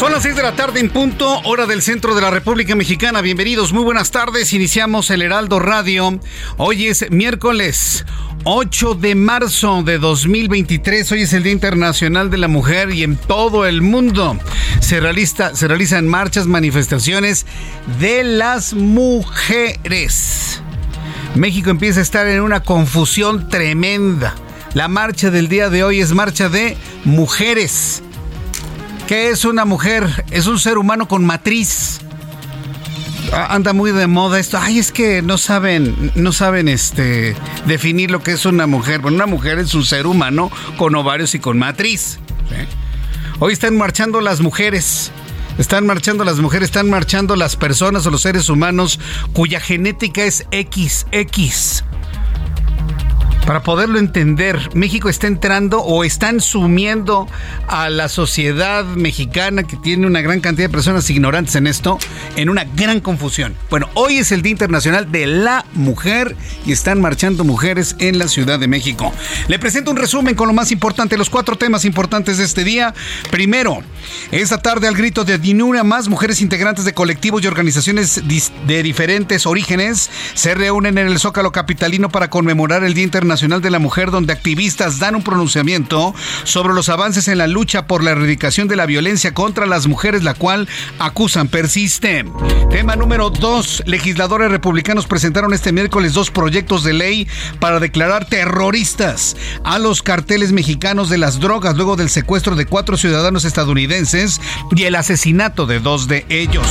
Son las 6 de la tarde en punto, hora del centro de la República Mexicana. Bienvenidos, muy buenas tardes. Iniciamos el Heraldo Radio. Hoy es miércoles 8 de marzo de 2023. Hoy es el Día Internacional de la Mujer y en todo el mundo se, realiza, se realizan marchas, manifestaciones de las mujeres. México empieza a estar en una confusión tremenda. La marcha del día de hoy es marcha de mujeres. ¿Qué es una mujer? Es un ser humano con matriz. Anda muy de moda esto. Ay, es que no saben, no saben este definir lo que es una mujer. Bueno, una mujer es un ser humano con ovarios y con matriz. ¿sí? Hoy están marchando las mujeres. Están marchando las mujeres, están marchando las personas o los seres humanos cuya genética es XX. Para poderlo entender, México está entrando o están sumiendo a la sociedad mexicana que tiene una gran cantidad de personas ignorantes en esto en una gran confusión. Bueno, hoy es el Día Internacional de la Mujer y están marchando mujeres en la Ciudad de México. Le presento un resumen con lo más importante, los cuatro temas importantes de este día. Primero, esta tarde al grito de Dinura más mujeres integrantes de colectivos y organizaciones de diferentes orígenes se reúnen en el Zócalo Capitalino para conmemorar el Día Internacional de la Mujer, donde activistas dan un pronunciamiento sobre los avances en la lucha por la erradicación de la violencia contra las mujeres, la cual acusan persiste. Tema número dos. Legisladores republicanos presentaron este miércoles dos proyectos de ley para declarar terroristas a los carteles mexicanos de las drogas luego del secuestro de cuatro ciudadanos estadounidenses y el asesinato de dos de ellos.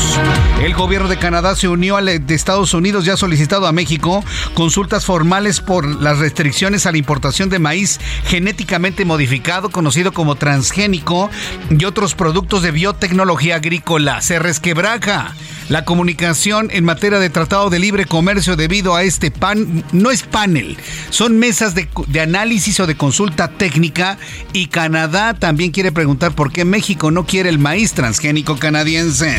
El gobierno de Canadá se unió al de Estados Unidos y ha solicitado a México consultas formales por las restricciones a la importación de maíz genéticamente modificado, conocido como transgénico, y otros productos de biotecnología agrícola. Se resquebraja la comunicación en materia de tratado de libre comercio debido a este pan, no es panel, son mesas de, de análisis o de consulta técnica y Canadá también quiere preguntar por qué México no quiere el maíz transgénico canadiense.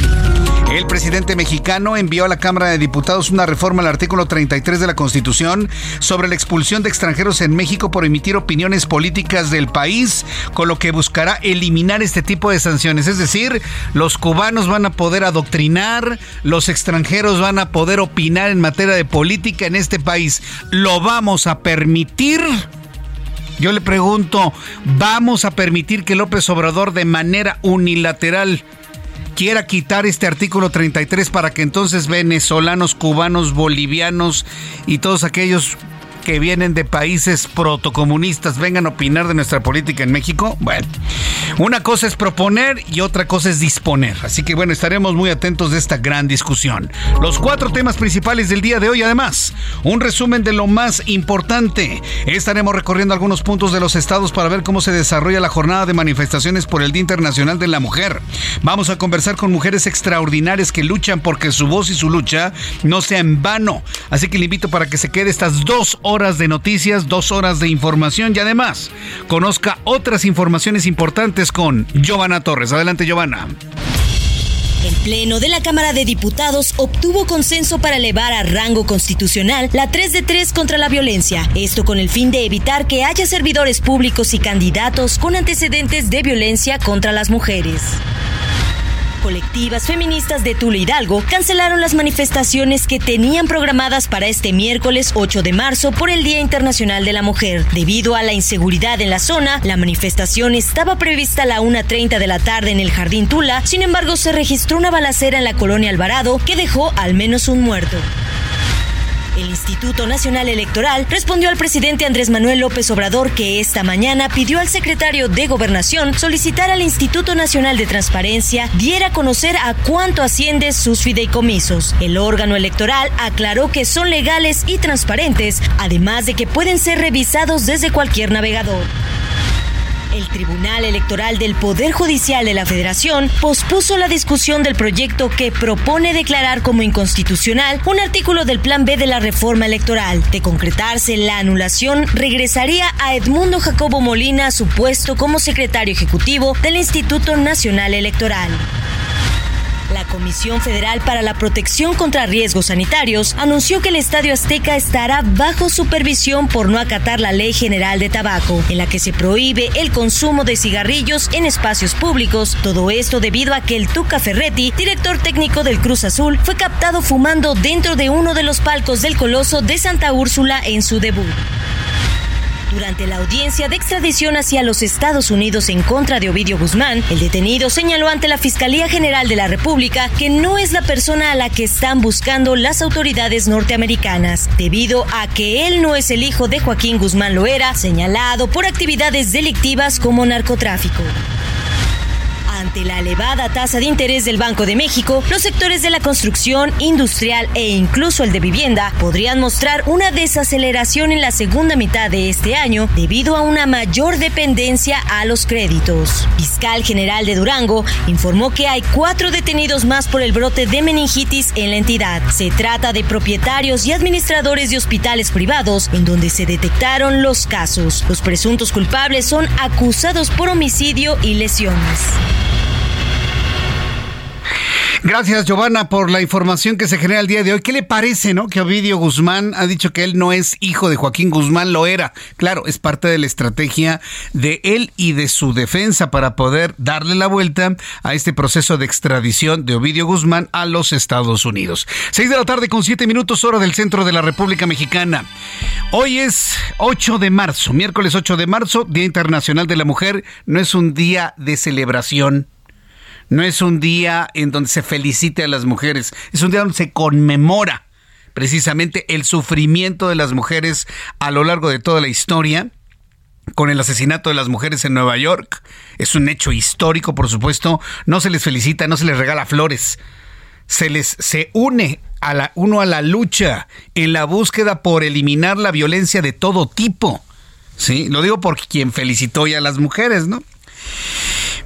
El presidente mexicano envió a la Cámara de Diputados una reforma al artículo 33 de la Constitución sobre la expulsión de extranjeros en México por emitir opiniones políticas del país, con lo que buscará eliminar este tipo de sanciones. Es decir, los cubanos van a poder adoctrinar, los extranjeros van a poder opinar en materia de política en este país. ¿Lo vamos a permitir? Yo le pregunto, ¿vamos a permitir que López Obrador de manera unilateral quiera quitar este artículo 33 para que entonces venezolanos, cubanos, bolivianos y todos aquellos que vienen de países protocomunistas vengan a opinar de nuestra política en México? Bueno, una cosa es proponer y otra cosa es disponer. Así que bueno, estaremos muy atentos de esta gran discusión. Los cuatro temas principales del día de hoy, además, un resumen de lo más importante. Estaremos recorriendo algunos puntos de los estados para ver cómo se desarrolla la jornada de manifestaciones por el Día Internacional de la Mujer. Vamos a conversar con mujeres extraordinarias que luchan porque su voz y su lucha no sea en vano. Así que le invito para que se quede estas dos horas de noticias, dos horas de información y además conozca otras informaciones importantes con Giovanna Torres. Adelante, Giovanna. El Pleno de la Cámara de Diputados obtuvo consenso para elevar a rango constitucional la 3 de 3 contra la violencia. Esto con el fin de evitar que haya servidores públicos y candidatos con antecedentes de violencia contra las mujeres. Colectivas feministas de Tula Hidalgo cancelaron las manifestaciones que tenían programadas para este miércoles 8 de marzo por el Día Internacional de la Mujer. Debido a la inseguridad en la zona, la manifestación estaba prevista a la 1.30 de la tarde en el Jardín Tula, sin embargo se registró una balacera en la colonia Alvarado que dejó al menos un muerto. El Instituto Nacional Electoral respondió al presidente Andrés Manuel López Obrador que esta mañana pidió al secretario de Gobernación solicitar al Instituto Nacional de Transparencia diera a conocer a cuánto asciende sus fideicomisos. El órgano electoral aclaró que son legales y transparentes, además de que pueden ser revisados desde cualquier navegador. El Tribunal Electoral del Poder Judicial de la Federación pospuso la discusión del proyecto que propone declarar como inconstitucional un artículo del Plan B de la reforma electoral. De concretarse la anulación, regresaría a Edmundo Jacobo Molina a su puesto como secretario ejecutivo del Instituto Nacional Electoral. La Comisión Federal para la Protección contra Riesgos Sanitarios anunció que el Estadio Azteca estará bajo supervisión por no acatar la Ley General de Tabaco, en la que se prohíbe el consumo de cigarrillos en espacios públicos. Todo esto debido a que el Tuca Ferretti, director técnico del Cruz Azul, fue captado fumando dentro de uno de los palcos del Coloso de Santa Úrsula en su debut. Durante la audiencia de extradición hacia los Estados Unidos en contra de Ovidio Guzmán, el detenido señaló ante la Fiscalía General de la República que no es la persona a la que están buscando las autoridades norteamericanas, debido a que él no es el hijo de Joaquín Guzmán Loera, señalado por actividades delictivas como narcotráfico. Ante la elevada tasa de interés del Banco de México, los sectores de la construcción, industrial e incluso el de vivienda podrían mostrar una desaceleración en la segunda mitad de este año debido a una mayor dependencia a los créditos. Fiscal General de Durango informó que hay cuatro detenidos más por el brote de meningitis en la entidad. Se trata de propietarios y administradores de hospitales privados en donde se detectaron los casos. Los presuntos culpables son acusados por homicidio y lesiones. Gracias, Giovanna, por la información que se genera el día de hoy. ¿Qué le parece, no? Que Ovidio Guzmán ha dicho que él no es hijo de Joaquín Guzmán, lo era. Claro, es parte de la estrategia de él y de su defensa para poder darle la vuelta a este proceso de extradición de Ovidio Guzmán a los Estados Unidos. Seis de la tarde con siete minutos, hora del centro de la República Mexicana. Hoy es 8 de marzo, miércoles 8 de marzo, Día Internacional de la Mujer. No es un día de celebración no es un día en donde se felicite a las mujeres, es un día donde se conmemora precisamente el sufrimiento de las mujeres a lo largo de toda la historia con el asesinato de las mujeres en Nueva York. Es un hecho histórico, por supuesto. No se les felicita, no se les regala flores. Se les se une a la, uno a la lucha en la búsqueda por eliminar la violencia de todo tipo. Sí, lo digo por quien felicitó ya a las mujeres, ¿no?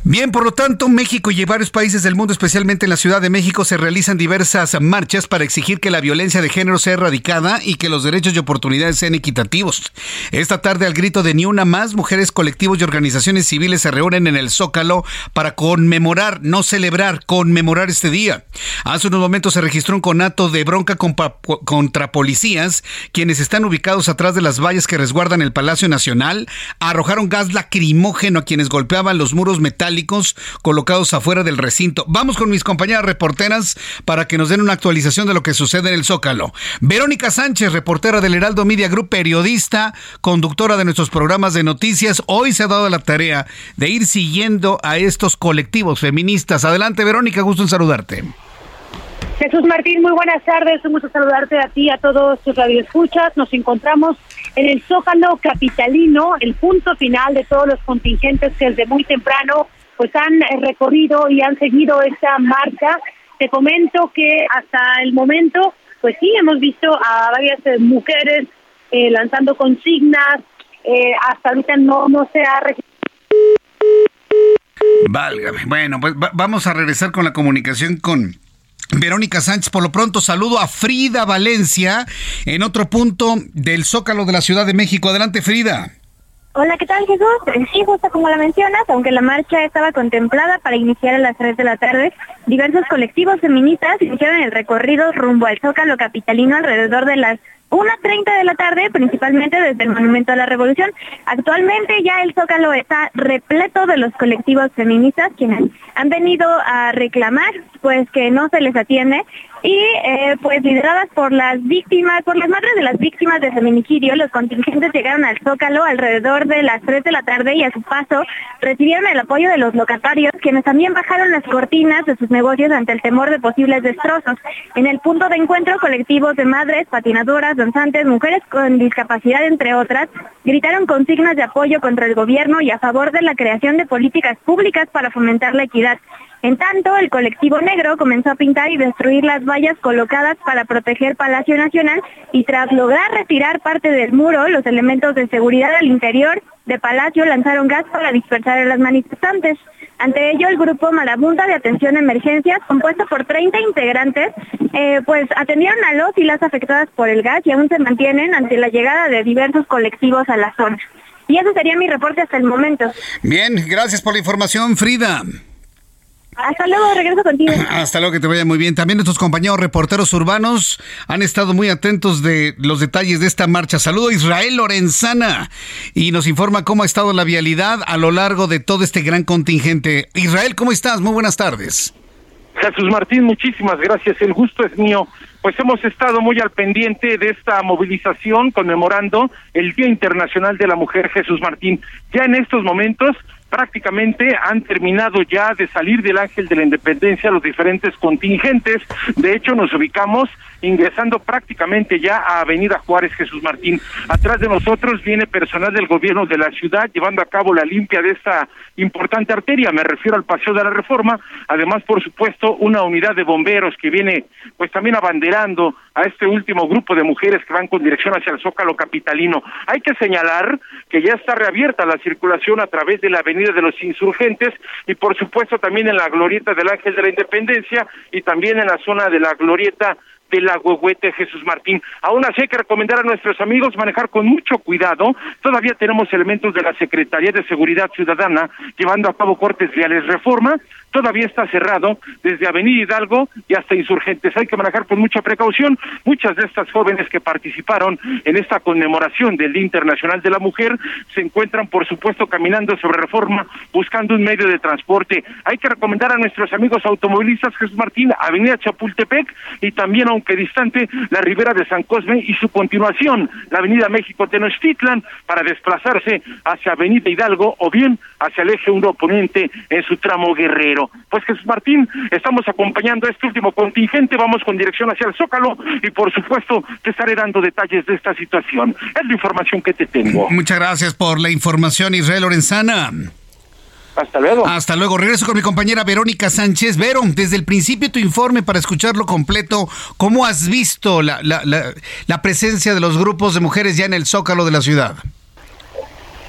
Bien, por lo tanto, México y varios países del mundo, especialmente en la Ciudad de México, se realizan diversas marchas para exigir que la violencia de género sea erradicada y que los derechos y oportunidades sean equitativos. Esta tarde, al grito de Ni una más, mujeres, colectivos y organizaciones civiles se reúnen en el Zócalo para conmemorar, no celebrar, conmemorar este día. Hace unos momentos se registró un conato de bronca contra policías, quienes están ubicados atrás de las vallas que resguardan el Palacio Nacional, arrojaron gas lacrimógeno a quienes golpeaban los muros metálicos colocados afuera del recinto. Vamos con mis compañeras reporteras para que nos den una actualización de lo que sucede en el Zócalo. Verónica Sánchez, reportera del Heraldo Media Group, periodista, conductora de nuestros programas de noticias, hoy se ha dado la tarea de ir siguiendo a estos colectivos feministas. Adelante, Verónica, gusto en saludarte. Jesús Martín, muy buenas tardes. Un gusto saludarte a ti, a todos tus radioescuchas. Nos encontramos en el Zócalo Capitalino, el punto final de todos los contingentes que desde muy temprano pues han eh, recorrido y han seguido esta marcha. Te comento que hasta el momento, pues sí, hemos visto a varias eh, mujeres eh, lanzando consignas. hasta ahorita no, no se ha Válgame. Bueno, pues vamos a regresar con la comunicación con Verónica Sánchez, por lo pronto saludo a Frida Valencia en otro punto del Zócalo de la Ciudad de México. Adelante, Frida. Hola, ¿qué tal Jesús? Sí, justo como la mencionas, aunque la marcha estaba contemplada para iniciar a las 3 de la tarde, diversos colectivos feministas iniciaron el recorrido rumbo al Zócalo Capitalino alrededor de las 1.30 de la tarde, principalmente desde el Monumento a la Revolución. Actualmente ya el Zócalo está repleto de los colectivos feministas quienes han venido a reclamar pues que no se les atiende y eh, pues lideradas por las víctimas, por las madres de las víctimas de feminicidio, los contingentes llegaron al Zócalo alrededor de las 3 de la tarde y a su paso recibieron el apoyo de los locatarios, quienes también bajaron las cortinas de sus negocios ante el temor de posibles destrozos. En el punto de encuentro, colectivos de madres, patinadoras, danzantes, mujeres con discapacidad, entre otras, gritaron consignas de apoyo contra el gobierno y a favor de la creación de políticas públicas para fomentar la equidad. En tanto, el colectivo negro comenzó a pintar y destruir las vallas colocadas para proteger Palacio Nacional y tras lograr retirar parte del muro, los elementos de seguridad al interior de Palacio lanzaron gas para dispersar a las manifestantes. Ante ello, el grupo Marabunta de Atención a Emergencias, compuesto por 30 integrantes, eh, pues atendieron a los y las afectadas por el gas y aún se mantienen ante la llegada de diversos colectivos a la zona. Y eso sería mi reporte hasta el momento. Bien, gracias por la información, Frida. Hasta luego, regreso contigo. Hasta luego, que te vaya muy bien. También nuestros compañeros reporteros urbanos han estado muy atentos de los detalles de esta marcha. Saludo a Israel Lorenzana y nos informa cómo ha estado la vialidad a lo largo de todo este gran contingente. Israel, ¿cómo estás? Muy buenas tardes. Jesús Martín, muchísimas gracias. El gusto es mío. Pues hemos estado muy al pendiente de esta movilización conmemorando el Día Internacional de la Mujer Jesús Martín. Ya en estos momentos prácticamente han terminado ya de salir del Ángel de la Independencia los diferentes contingentes. De hecho, nos ubicamos ingresando prácticamente ya a Avenida Juárez Jesús Martín. Atrás de nosotros viene personal del gobierno de la ciudad llevando a cabo la limpia de esta importante arteria, me refiero al Paseo de la Reforma, además por supuesto una unidad de bomberos que viene pues también abanderando a este último grupo de mujeres que van con dirección hacia el Zócalo capitalino. Hay que señalar que ya está reabierta la circulación a través de la Avenida de los Insurgentes y por supuesto también en la glorieta del Ángel de la Independencia y también en la zona de la glorieta de la Huehuete Jesús Martín. Aún así hay que recomendar a nuestros amigos manejar con mucho cuidado. Todavía tenemos elementos de la Secretaría de Seguridad Ciudadana llevando a cabo cortes viales reforma todavía está cerrado desde Avenida Hidalgo y hasta Insurgentes. Hay que manejar con mucha precaución. Muchas de estas jóvenes que participaron en esta conmemoración del Día Internacional de la Mujer se encuentran, por supuesto, caminando sobre reforma, buscando un medio de transporte. Hay que recomendar a nuestros amigos automovilistas Jesús Martín, Avenida Chapultepec y también, aunque distante, la Ribera de San Cosme y su continuación, la Avenida México Tenochtitlan, para desplazarse hacia Avenida Hidalgo o bien hacia el eje 1 oponente en su tramo guerrero. Pues Jesús Martín, estamos acompañando a este último contingente, vamos con dirección hacia el Zócalo y por supuesto te estaré dando detalles de esta situación. Es la información que te tengo. Muchas gracias por la información, Israel Lorenzana. Hasta luego. Hasta luego. Regreso con mi compañera Verónica Sánchez. Vero, desde el principio tu informe para escucharlo completo. ¿Cómo has visto la, la, la presencia de los grupos de mujeres ya en el zócalo de la ciudad?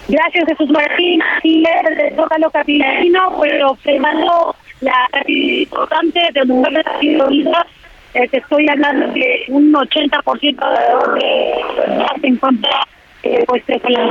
Gracias, Jesús Martín. Sí, desde el Zócalo Capitalino, pero observando la cantidad importante de mujeres unidas, eh, te estoy hablando de un 80% de que se encuentra eh, pues con la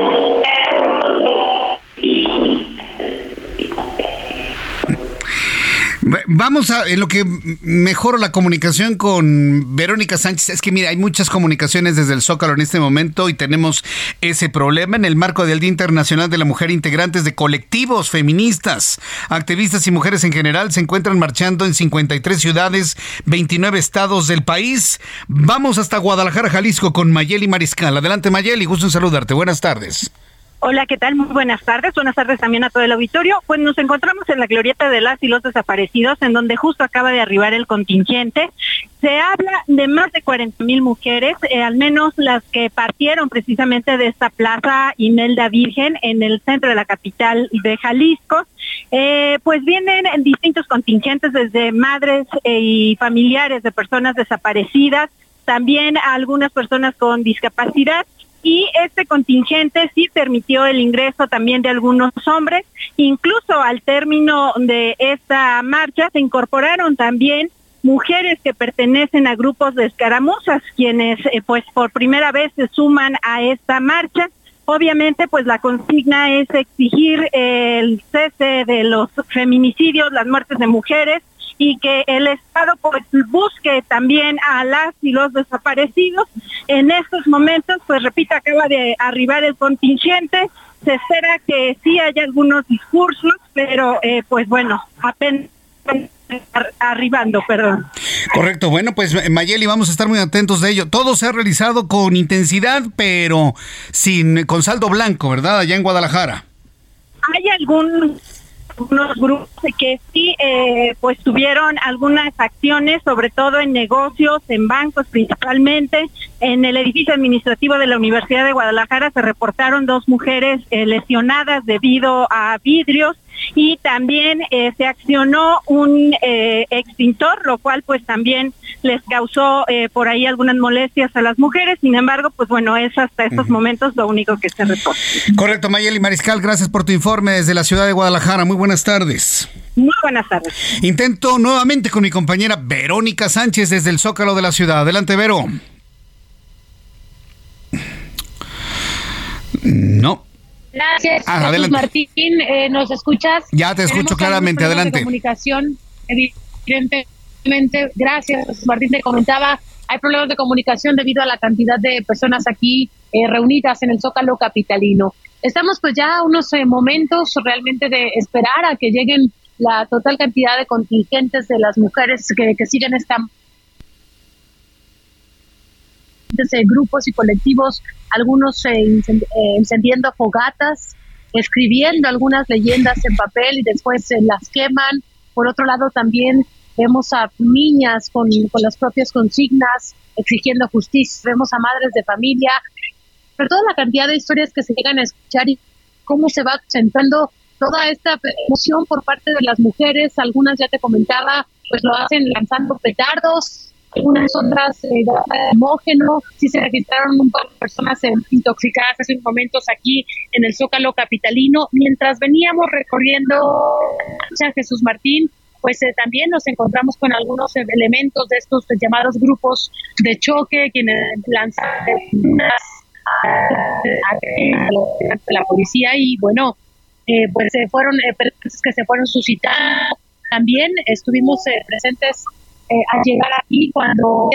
Vamos a, en lo que mejoro la comunicación con Verónica Sánchez, es que mira, hay muchas comunicaciones desde el Zócalo en este momento y tenemos ese problema en el marco del Día Internacional de la Mujer. Integrantes de colectivos feministas, activistas y mujeres en general se encuentran marchando en 53 ciudades, 29 estados del país. Vamos hasta Guadalajara, Jalisco con Mayeli Mariscal. Adelante Mayeli, gusto en saludarte. Buenas tardes. Hola, ¿qué tal? Muy buenas tardes. Buenas tardes también a todo el auditorio. Pues nos encontramos en la glorieta de las y los desaparecidos, en donde justo acaba de arribar el contingente. Se habla de más de 40 mil mujeres, eh, al menos las que partieron precisamente de esta plaza Imelda Virgen en el centro de la capital de Jalisco. Eh, pues vienen distintos contingentes desde madres eh, y familiares de personas desaparecidas, también algunas personas con discapacidad y este contingente sí permitió el ingreso también de algunos hombres. Incluso al término de esta marcha se incorporaron también mujeres que pertenecen a grupos de escaramuzas, quienes eh, pues por primera vez se suman a esta marcha. Obviamente, pues la consigna es exigir el cese de los feminicidios, las muertes de mujeres y que el Estado pues busque también a las y los desaparecidos. En estos momentos, pues repito, acaba de arribar el contingente, se espera que sí haya algunos discursos, pero eh, pues bueno, apenas arribando, perdón. Correcto, bueno, pues Mayeli, vamos a estar muy atentos de ello. Todo se ha realizado con intensidad, pero sin con saldo blanco, ¿verdad? Allá en Guadalajara. Hay algún unos grupos que sí eh, pues tuvieron algunas acciones sobre todo en negocios en bancos principalmente. En el edificio administrativo de la Universidad de Guadalajara se reportaron dos mujeres eh, lesionadas debido a vidrios y también eh, se accionó un eh, extintor, lo cual pues también les causó eh, por ahí algunas molestias a las mujeres. Sin embargo, pues bueno, es hasta estos momentos lo único que se reporta. Correcto, Mayeli Mariscal, gracias por tu informe desde la ciudad de Guadalajara. Muy buenas tardes. Muy buenas tardes. Intento nuevamente con mi compañera Verónica Sánchez desde el Zócalo de la ciudad. Adelante, Vero. No. Gracias, ah, Martín. Eh, ¿Nos escuchas? Ya te escucho claramente, adelante. comunicación, evidentemente, gracias, Martín. Te comentaba, hay problemas de comunicación debido a la cantidad de personas aquí eh, reunidas en el Zócalo Capitalino. Estamos pues ya unos eh, momentos realmente de esperar a que lleguen la total cantidad de contingentes de las mujeres que, que siguen esta grupos y colectivos, algunos eh, encendiendo fogatas, escribiendo algunas leyendas en papel y después eh, las queman. Por otro lado, también vemos a niñas con, con las propias consignas exigiendo justicia, vemos a madres de familia, pero toda la cantidad de historias que se llegan a escuchar y cómo se va sentando toda esta emoción por parte de las mujeres, algunas ya te comentaba, pues lo hacen lanzando petardos, algunas otras eh, homógeno, sí se registraron un par de personas intoxicadas hace unos momentos aquí en el Zócalo Capitalino. Mientras veníamos recorriendo San Jesús Martín, pues eh, también nos encontramos con algunos elementos de estos llamados grupos de choque, quienes lanzan a la policía y bueno, eh, pues se fueron eh, que se fueron suscitando. También estuvimos presentes eh, al llegar aquí cuando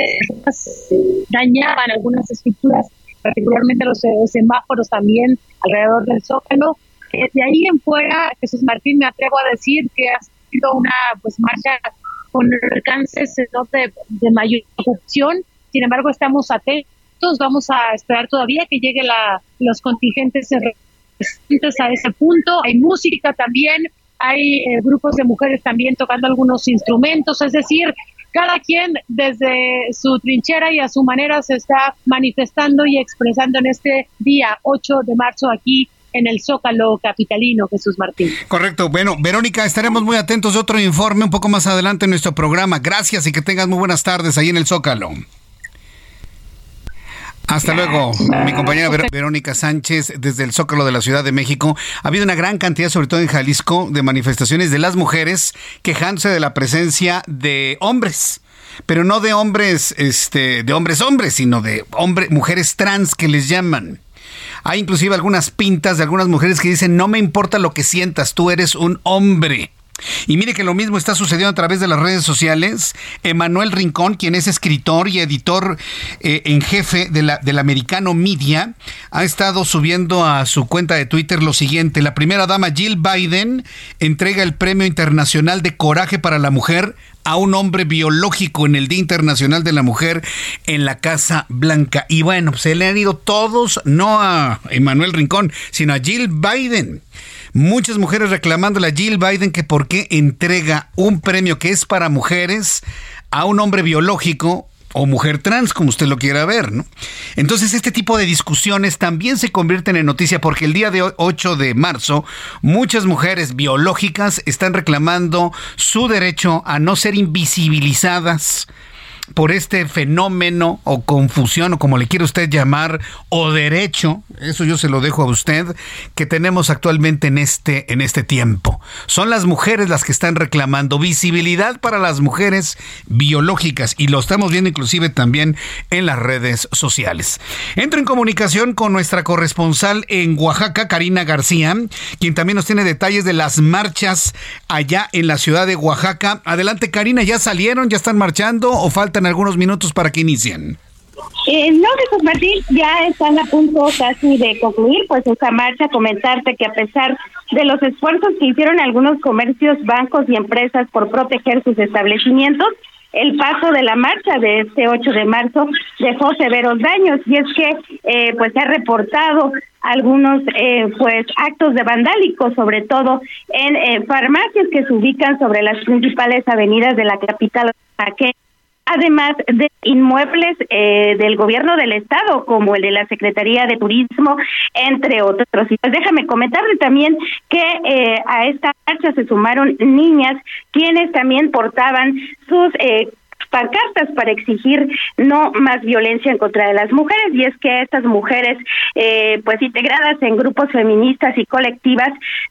dañaban algunas estructuras, particularmente los eh, semáforos también alrededor del Zócalo. Eh, de ahí en fuera, Jesús Martín, me atrevo a decir que ha sido una pues marcha con alcances de, de mayor corrupción. Sin embargo, estamos atentos, vamos a esperar todavía que lleguen los contingentes a ese punto. Hay música también, hay grupos de mujeres también tocando algunos instrumentos, es decir, cada quien desde su trinchera y a su manera se está manifestando y expresando en este día 8 de marzo aquí en el Zócalo Capitalino, Jesús Martín. Correcto. Bueno, Verónica, estaremos muy atentos de otro informe un poco más adelante en nuestro programa. Gracias y que tengas muy buenas tardes ahí en el Zócalo. Hasta luego, mi compañera Verónica Sánchez desde el Zócalo de la Ciudad de México. Ha habido una gran cantidad, sobre todo en Jalisco, de manifestaciones de las mujeres quejándose de la presencia de hombres pero no de hombres, este, de hombres hombres, sino de hombres, mujeres trans que les llaman. Hay inclusive algunas pintas de algunas mujeres que dicen, no me importa lo que sientas, tú eres un hombre. Y mire que lo mismo está sucediendo a través de las redes sociales. Emanuel Rincón, quien es escritor y editor eh, en jefe de la, del americano Media, ha estado subiendo a su cuenta de Twitter lo siguiente. La primera dama Jill Biden entrega el Premio Internacional de Coraje para la Mujer a un hombre biológico en el Día Internacional de la Mujer en la Casa Blanca. Y bueno, se le han ido todos, no a Emanuel Rincón, sino a Jill Biden. Muchas mujeres reclamándole a Jill Biden que por qué entrega un premio que es para mujeres a un hombre biológico o mujer trans, como usted lo quiera ver, ¿no? Entonces, este tipo de discusiones también se convierten en noticia porque el día de 8 de marzo, muchas mujeres biológicas están reclamando su derecho a no ser invisibilizadas por este fenómeno o confusión o como le quiere usted llamar o derecho, eso yo se lo dejo a usted, que tenemos actualmente en este en este tiempo. Son las mujeres las que están reclamando visibilidad para las mujeres biológicas y lo estamos viendo inclusive también en las redes sociales. Entro en comunicación con nuestra corresponsal en Oaxaca, Karina García, quien también nos tiene detalles de las marchas allá en la ciudad de Oaxaca. Adelante, Karina, ¿ya salieron? ¿Ya están marchando o faltan algunos minutos para que inicien? Eh, no, Jesús Martín, ya están a punto casi de concluir pues esta marcha. Comentarte que a pesar de los esfuerzos que hicieron algunos comercios, bancos y empresas por proteger sus establecimientos, el paso de la marcha de este 8 de marzo dejó severos daños y es que eh, pues se ha reportado algunos eh, pues actos de vandálicos sobre todo en eh, farmacias que se ubican sobre las principales avenidas de la capital además de inmuebles eh, del gobierno del estado, como el de la Secretaría de Turismo, entre otros. Y pues déjame comentarle también que eh, a esta marcha se sumaron niñas, quienes también portaban sus eh, pancartas para exigir no más violencia en contra de las mujeres. Y es que estas mujeres eh, pues integradas en grupos feministas y colectivas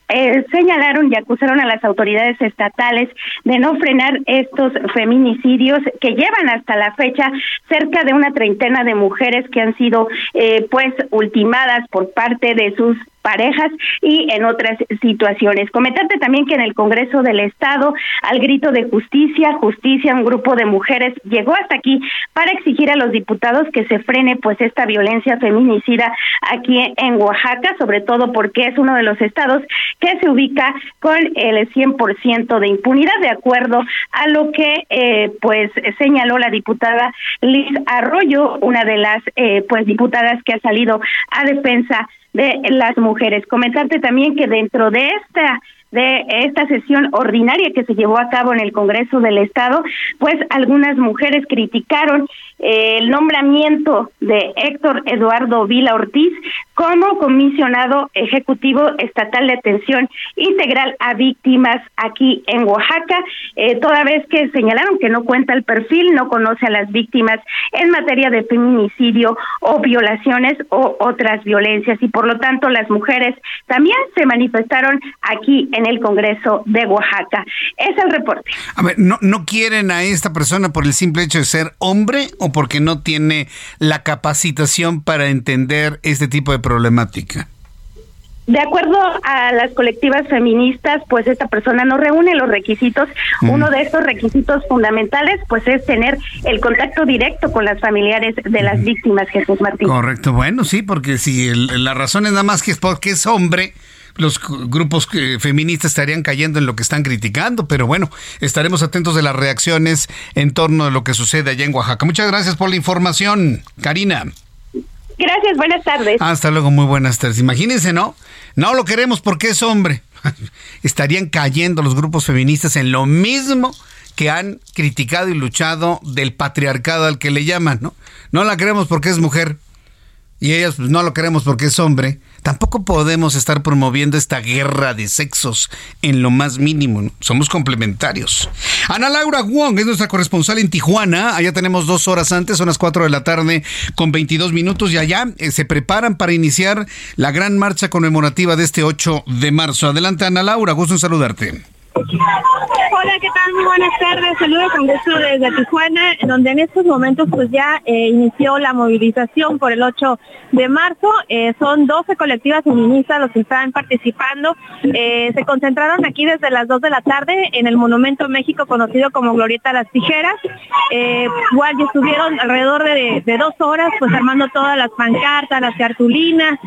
eh, señalaron y acusaron a las autoridades estatales de no frenar estos feminicidios que llevan hasta la fecha cerca de una treintena de mujeres que han sido eh, pues ultimadas por parte de sus parejas y en otras situaciones. Comentarte también que en el Congreso del Estado, al grito de justicia, justicia, un grupo de mujeres llegó hasta aquí para exigir a los diputados que se frene pues esta violencia feminicida aquí en Oaxaca, sobre todo porque es uno de los estados que se ubica con el 100% de impunidad, de acuerdo a lo que eh, pues señaló la diputada Liz Arroyo, una de las eh, pues diputadas que ha salido a defensa de las mujeres. Comentarte también que dentro de esta de esta sesión ordinaria que se llevó a cabo en el Congreso del Estado, pues algunas mujeres criticaron eh, el nombramiento de Héctor Eduardo Vila Ortiz como comisionado ejecutivo estatal de atención integral a víctimas aquí en Oaxaca, eh, toda vez que señalaron que no cuenta el perfil, no conoce a las víctimas en materia de feminicidio o violaciones o otras violencias y por lo tanto las mujeres también se manifestaron aquí en el Congreso de Oaxaca. Es el reporte. A ver, ¿no, no quieren a esta persona por el simple hecho de ser hombre o porque no tiene la capacitación para entender este tipo de problemática? De acuerdo a las colectivas feministas, pues esta persona no reúne los requisitos. Uno de estos requisitos fundamentales, pues es tener el contacto directo con las familiares de las víctimas, Jesús Martín. Correcto, bueno, sí, porque si la razón es nada más que es porque es hombre, los grupos eh, feministas estarían cayendo en lo que están criticando, pero bueno, estaremos atentos de las reacciones en torno a lo que sucede allá en Oaxaca. Muchas gracias por la información, Karina. Gracias, buenas tardes. Hasta luego, muy buenas tardes. Imagínense, ¿no? No lo queremos porque es hombre. Estarían cayendo los grupos feministas en lo mismo que han criticado y luchado del patriarcado al que le llaman, ¿no? No la queremos porque es mujer y ellas pues, no lo queremos porque es hombre, tampoco podemos estar promoviendo esta guerra de sexos en lo más mínimo. Somos complementarios. Ana Laura Wong es nuestra corresponsal en Tijuana. Allá tenemos dos horas antes, son las cuatro de la tarde con 22 minutos y allá eh, se preparan para iniciar la gran marcha conmemorativa de este 8 de marzo. Adelante Ana Laura, gusto en saludarte. Hola, ¿qué tal? Muy buenas tardes. Saludos con gusto desde Tijuana, donde en estos momentos pues ya eh, inició la movilización por el 8 de marzo. Eh, son 12 colectivas feministas los que están participando. Eh, se concentraron aquí desde las 2 de la tarde en el Monumento México conocido como Glorieta Las Tijeras. igual ya estuvieron alrededor de, dos horas pues armando todas las pancartas, las cartulinas.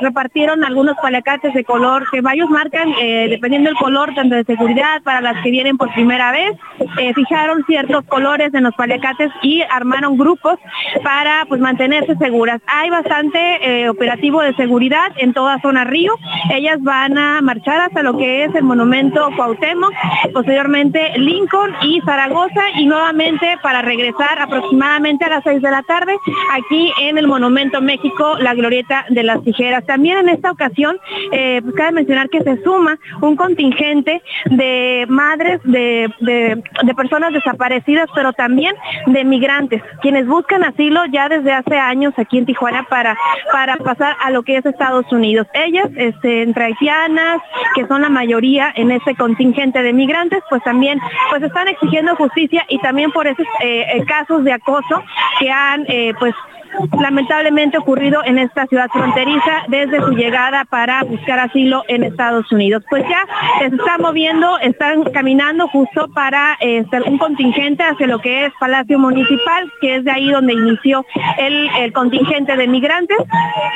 repartieron algunos palacates de color que varios marcan, dependiendo del color, de seguridad para las que vienen por primera vez. Eh, fijaron ciertos colores en los paliacates y armaron grupos para pues mantenerse seguras. Hay bastante eh, operativo de seguridad en toda zona río. Ellas van a marchar hasta lo que es el monumento Cuauhtémoc, posteriormente Lincoln y Zaragoza y nuevamente para regresar aproximadamente a las 6 de la tarde aquí en el monumento México, la glorieta de las tijeras. También en esta ocasión, eh, pues cabe mencionar que se suma un contingente de madres de, de personas desaparecidas, pero también de migrantes, quienes buscan asilo ya desde hace años aquí en Tijuana para, para pasar a lo que es Estados Unidos. Ellas, este, entre haitianas, que son la mayoría en ese contingente de migrantes, pues también pues están exigiendo justicia y también por esos eh, eh, casos de acoso que han eh, pues lamentablemente ocurrido en esta ciudad fronteriza desde su llegada para buscar asilo en Estados Unidos. Pues ya se está moviendo, están caminando justo para eh, un contingente hacia lo que es Palacio Municipal, que es de ahí donde inició el, contingente de migrantes.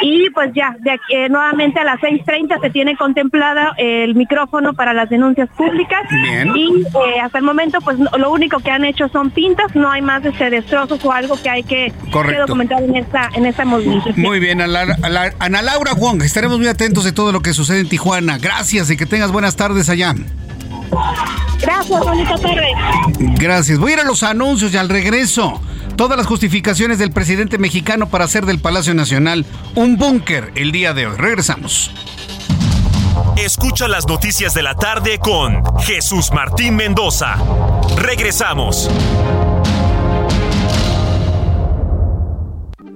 Y pues ya, de eh, nuevamente a las 6.30 se tiene contemplada el micrófono para las denuncias públicas. Y eh, hasta el momento, pues lo único que han hecho son pintas, no hay más este destrozos o algo que hay que, que documentar en esta, en esta movilización. Muy bien, Ana Laura Juan, estaremos muy atentos de todo lo que sucede en Tijuana. Gracias y que tengas buenas tardes allá. Gracias, bonita tarde. Gracias. Voy a ir a los anuncios y al regreso. Todas las justificaciones del presidente mexicano para hacer del Palacio Nacional un búnker el día de hoy. Regresamos. Escucha las noticias de la tarde con Jesús Martín Mendoza. Regresamos.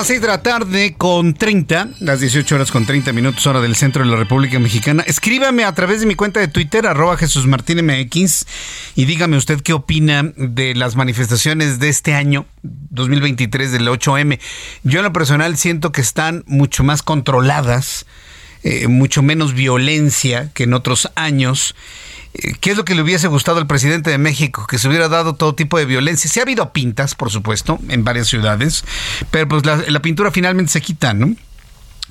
Las 6 de la tarde con 30, las 18 horas con 30 minutos hora del centro de la República Mexicana. Escríbame a través de mi cuenta de Twitter, arroba Jesús Martín MX, y dígame usted qué opina de las manifestaciones de este año, 2023, del 8M. Yo en lo personal siento que están mucho más controladas, eh, mucho menos violencia que en otros años. ¿Qué es lo que le hubiese gustado al presidente de México? Que se hubiera dado todo tipo de violencia. Sí ha habido pintas, por supuesto, en varias ciudades, pero pues la, pintura finalmente se quita, ¿no?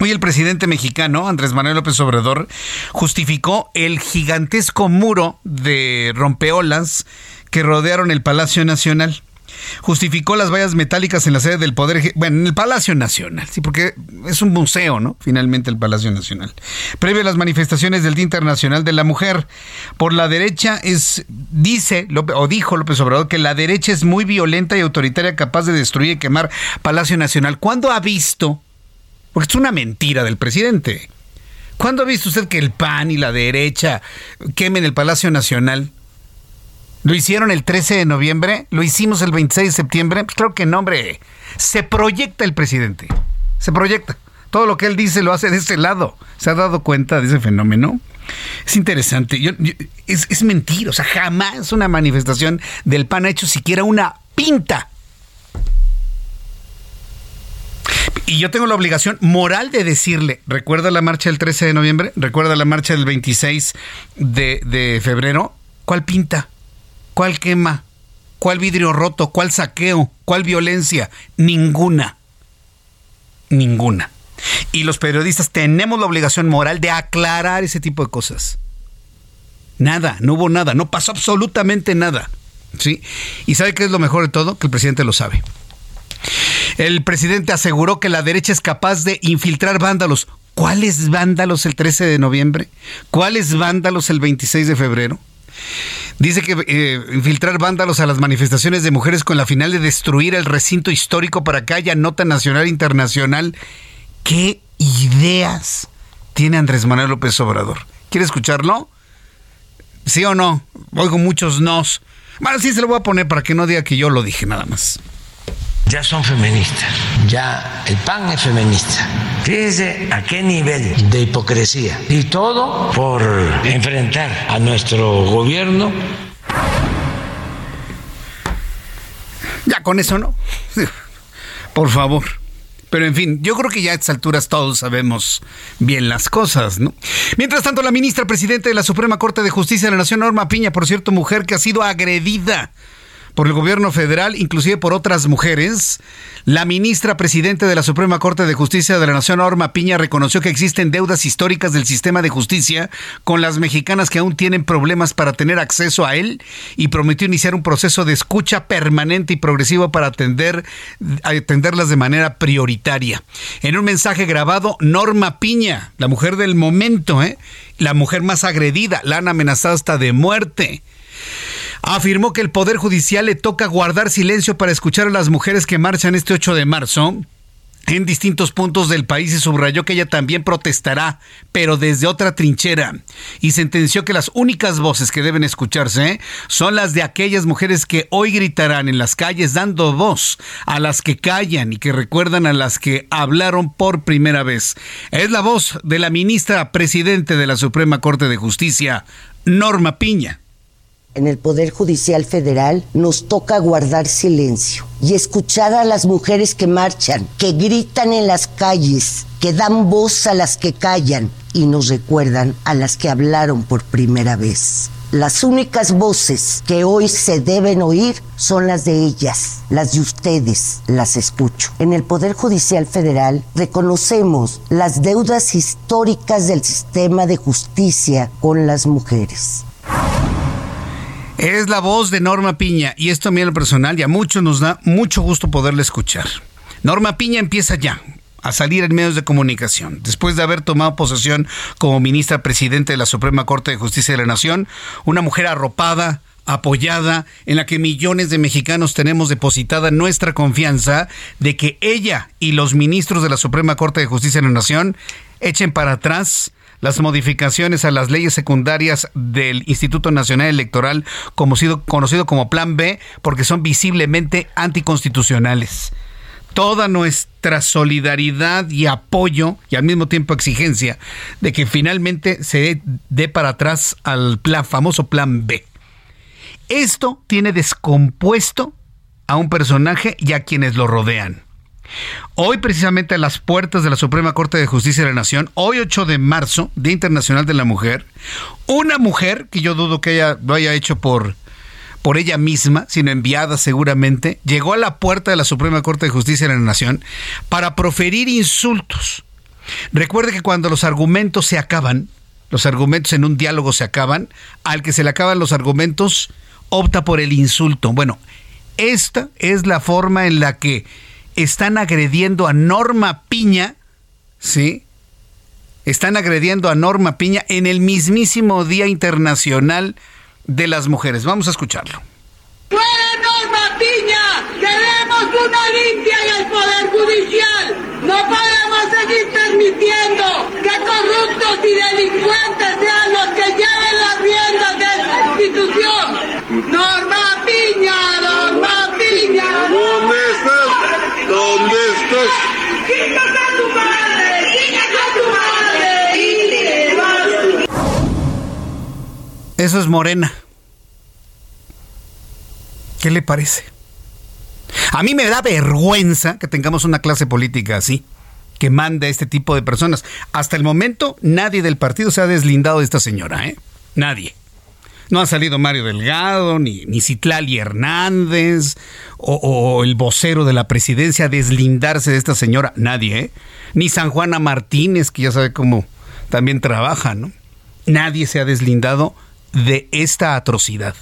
Hoy el presidente mexicano, Andrés Manuel López Obrador, justificó el gigantesco muro de rompeolas que rodearon el Palacio Nacional justificó las vallas metálicas en la sede del Poder, bueno, en el Palacio Nacional, sí, porque es un museo, ¿no? Finalmente el Palacio Nacional. Previo a las manifestaciones del Día Internacional de la Mujer, por la derecha es, dice, o dijo López Obrador, que la derecha es muy violenta y autoritaria, capaz de destruir y quemar Palacio Nacional. ¿Cuándo ha visto? Porque es una mentira del presidente. ¿Cuándo ha visto usted que el PAN y la derecha quemen el Palacio Nacional? Lo hicieron el 13 de noviembre, lo hicimos el 26 de septiembre. Pues claro que no, hombre. Se proyecta el presidente. Se proyecta. Todo lo que él dice lo hace de ese lado. ¿Se ha dado cuenta de ese fenómeno? Es interesante. es, es mentira. O sea, jamás una manifestación del PAN ha hecho siquiera una pinta. Y yo tengo la obligación moral de decirle, ¿recuerda la marcha del 13 de noviembre? ¿Recuerda la marcha del 26 de, de febrero? ¿Cuál pinta? ¿Cuál quema? ¿Cuál vidrio roto? ¿Cuál saqueo? ¿Cuál violencia? Ninguna. Ninguna. Y los periodistas tenemos la obligación moral de aclarar ese tipo de cosas. Nada, no hubo nada, no pasó absolutamente nada. ¿Sí? ¿Y sabe qué es lo mejor de todo? Que el presidente lo sabe. El presidente aseguró que la derecha es capaz de infiltrar vándalos. ¿Cuáles vándalos el 13 de noviembre? ¿Cuáles vándalos el 26 de febrero? Dice que eh, infiltrar vándalos a las manifestaciones de mujeres con la final de destruir el recinto histórico para que haya nota nacional e internacional. ¿Qué ideas tiene Andrés Manuel López Obrador? ¿Quiere escucharlo? ¿Sí o no? Oigo muchos nos. Bueno, sí se lo voy a poner para que no diga que yo lo dije nada más. Ya son feministas, ya el PAN es feminista. Fíjense a qué nivel de hipocresía. Y todo por enfrentar a nuestro gobierno. Ya con eso no. Por favor. Pero en fin, yo creo que ya a estas alturas todos sabemos bien las cosas, ¿no? Mientras tanto, la ministra presidenta de la Suprema Corte de Justicia de la Nación, Norma Piña, por cierto, mujer que ha sido agredida por el gobierno federal, inclusive por otras mujeres. La ministra presidente de la Suprema Corte de Justicia de la Nación, Norma Piña, reconoció que existen deudas históricas del sistema de justicia con las mexicanas que aún tienen problemas para tener acceso a él y prometió iniciar un proceso de escucha permanente y progresivo para atender, atenderlas de manera prioritaria. En un mensaje grabado, Norma Piña, la mujer del momento, ¿eh? la mujer más agredida, la han amenazado hasta de muerte afirmó que el Poder Judicial le toca guardar silencio para escuchar a las mujeres que marchan este 8 de marzo en distintos puntos del país y subrayó que ella también protestará, pero desde otra trinchera. Y sentenció que las únicas voces que deben escucharse son las de aquellas mujeres que hoy gritarán en las calles dando voz a las que callan y que recuerdan a las que hablaron por primera vez. Es la voz de la ministra presidente de la Suprema Corte de Justicia, Norma Piña en el Poder Judicial Federal nos toca guardar silencio y escuchar a las mujeres que marchan, que gritan en las calles, que dan voz a las que callan y nos recuerdan a las que hablaron por primera vez. Las únicas voces que hoy se deben oír son las de ellas, las de ustedes, las escucho. En el Poder Judicial Federal reconocemos las deudas históricas del sistema de justicia con las mujeres. Es la voz de Norma Piña y esto a mí en lo personal y a muchos nos da mucho gusto poderle escuchar. Norma Piña empieza ya a salir en medios de comunicación. Después de haber tomado posesión como ministra presidente de la Suprema Corte de Justicia de la Nación, una mujer arropada, apoyada, en la que millones de mexicanos tenemos depositada nuestra confianza de que ella y los ministros de la Suprema Corte de Justicia de la Nación echen para atrás las modificaciones a las leyes secundarias del Instituto Nacional Electoral, conocido, conocido como Plan B, porque son visiblemente anticonstitucionales. Toda nuestra solidaridad y apoyo y al mismo tiempo exigencia de que finalmente se dé para atrás al famoso Plan B. Esto tiene descompuesto a un personaje y a quienes lo rodean. Hoy precisamente a las puertas de la Suprema Corte de Justicia de la Nación, hoy 8 de marzo, Día Internacional de la Mujer, una mujer que yo dudo que ella lo haya hecho por por ella misma, sino enviada seguramente, llegó a la puerta de la Suprema Corte de Justicia de la Nación para proferir insultos. Recuerde que cuando los argumentos se acaban, los argumentos en un diálogo se acaban, al que se le acaban los argumentos, opta por el insulto. Bueno, esta es la forma en la que están agrediendo a Norma Piña, ¿sí? Están agrediendo a Norma Piña en el mismísimo Día Internacional de las Mujeres. Vamos a escucharlo. ¡Fuera Norma Piña! ¡Queremos una limpia en el Poder Judicial! ¡No podemos seguir permitiendo que corruptos y delincuentes sean los que lleven las riendas de esta institución! ¡Norma Piña! ¡Norma. ¿Dónde estás? ¡Quítate a tu madre! ¡Quítate a tu madre! Eso es Morena. ¿Qué le parece? A mí me da vergüenza que tengamos una clase política así, que manda a este tipo de personas. Hasta el momento nadie del partido se ha deslindado de esta señora, ¿eh? Nadie. No ha salido Mario Delgado, ni, ni Citlali Hernández, o, el vocero de la presidencia a deslindarse de esta señora. Nadie, ¿eh? Ni San Juana Martínez, que ya sabe cómo también trabaja, ¿no? Nadie se ha deslindado de esta atrocidad.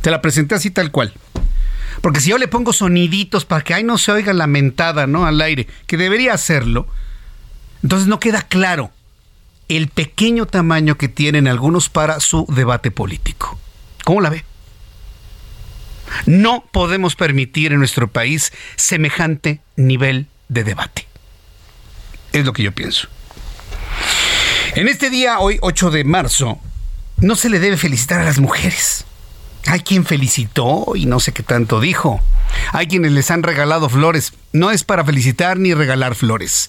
Te la presenté así tal cual. Porque si yo le pongo soniditos para que ahí no se oiga lamentada, ¿no? Al aire, que debería hacerlo, entonces no queda claro el pequeño tamaño que tienen algunos para su debate político. ¿Cómo la ve? No podemos permitir en nuestro país semejante nivel de debate. Es lo que yo pienso. En este día, hoy 8 de marzo, no se le debe felicitar a las mujeres. Hay quien felicitó y no sé qué tanto dijo. Hay quienes les han regalado flores. No es para felicitar ni regalar flores.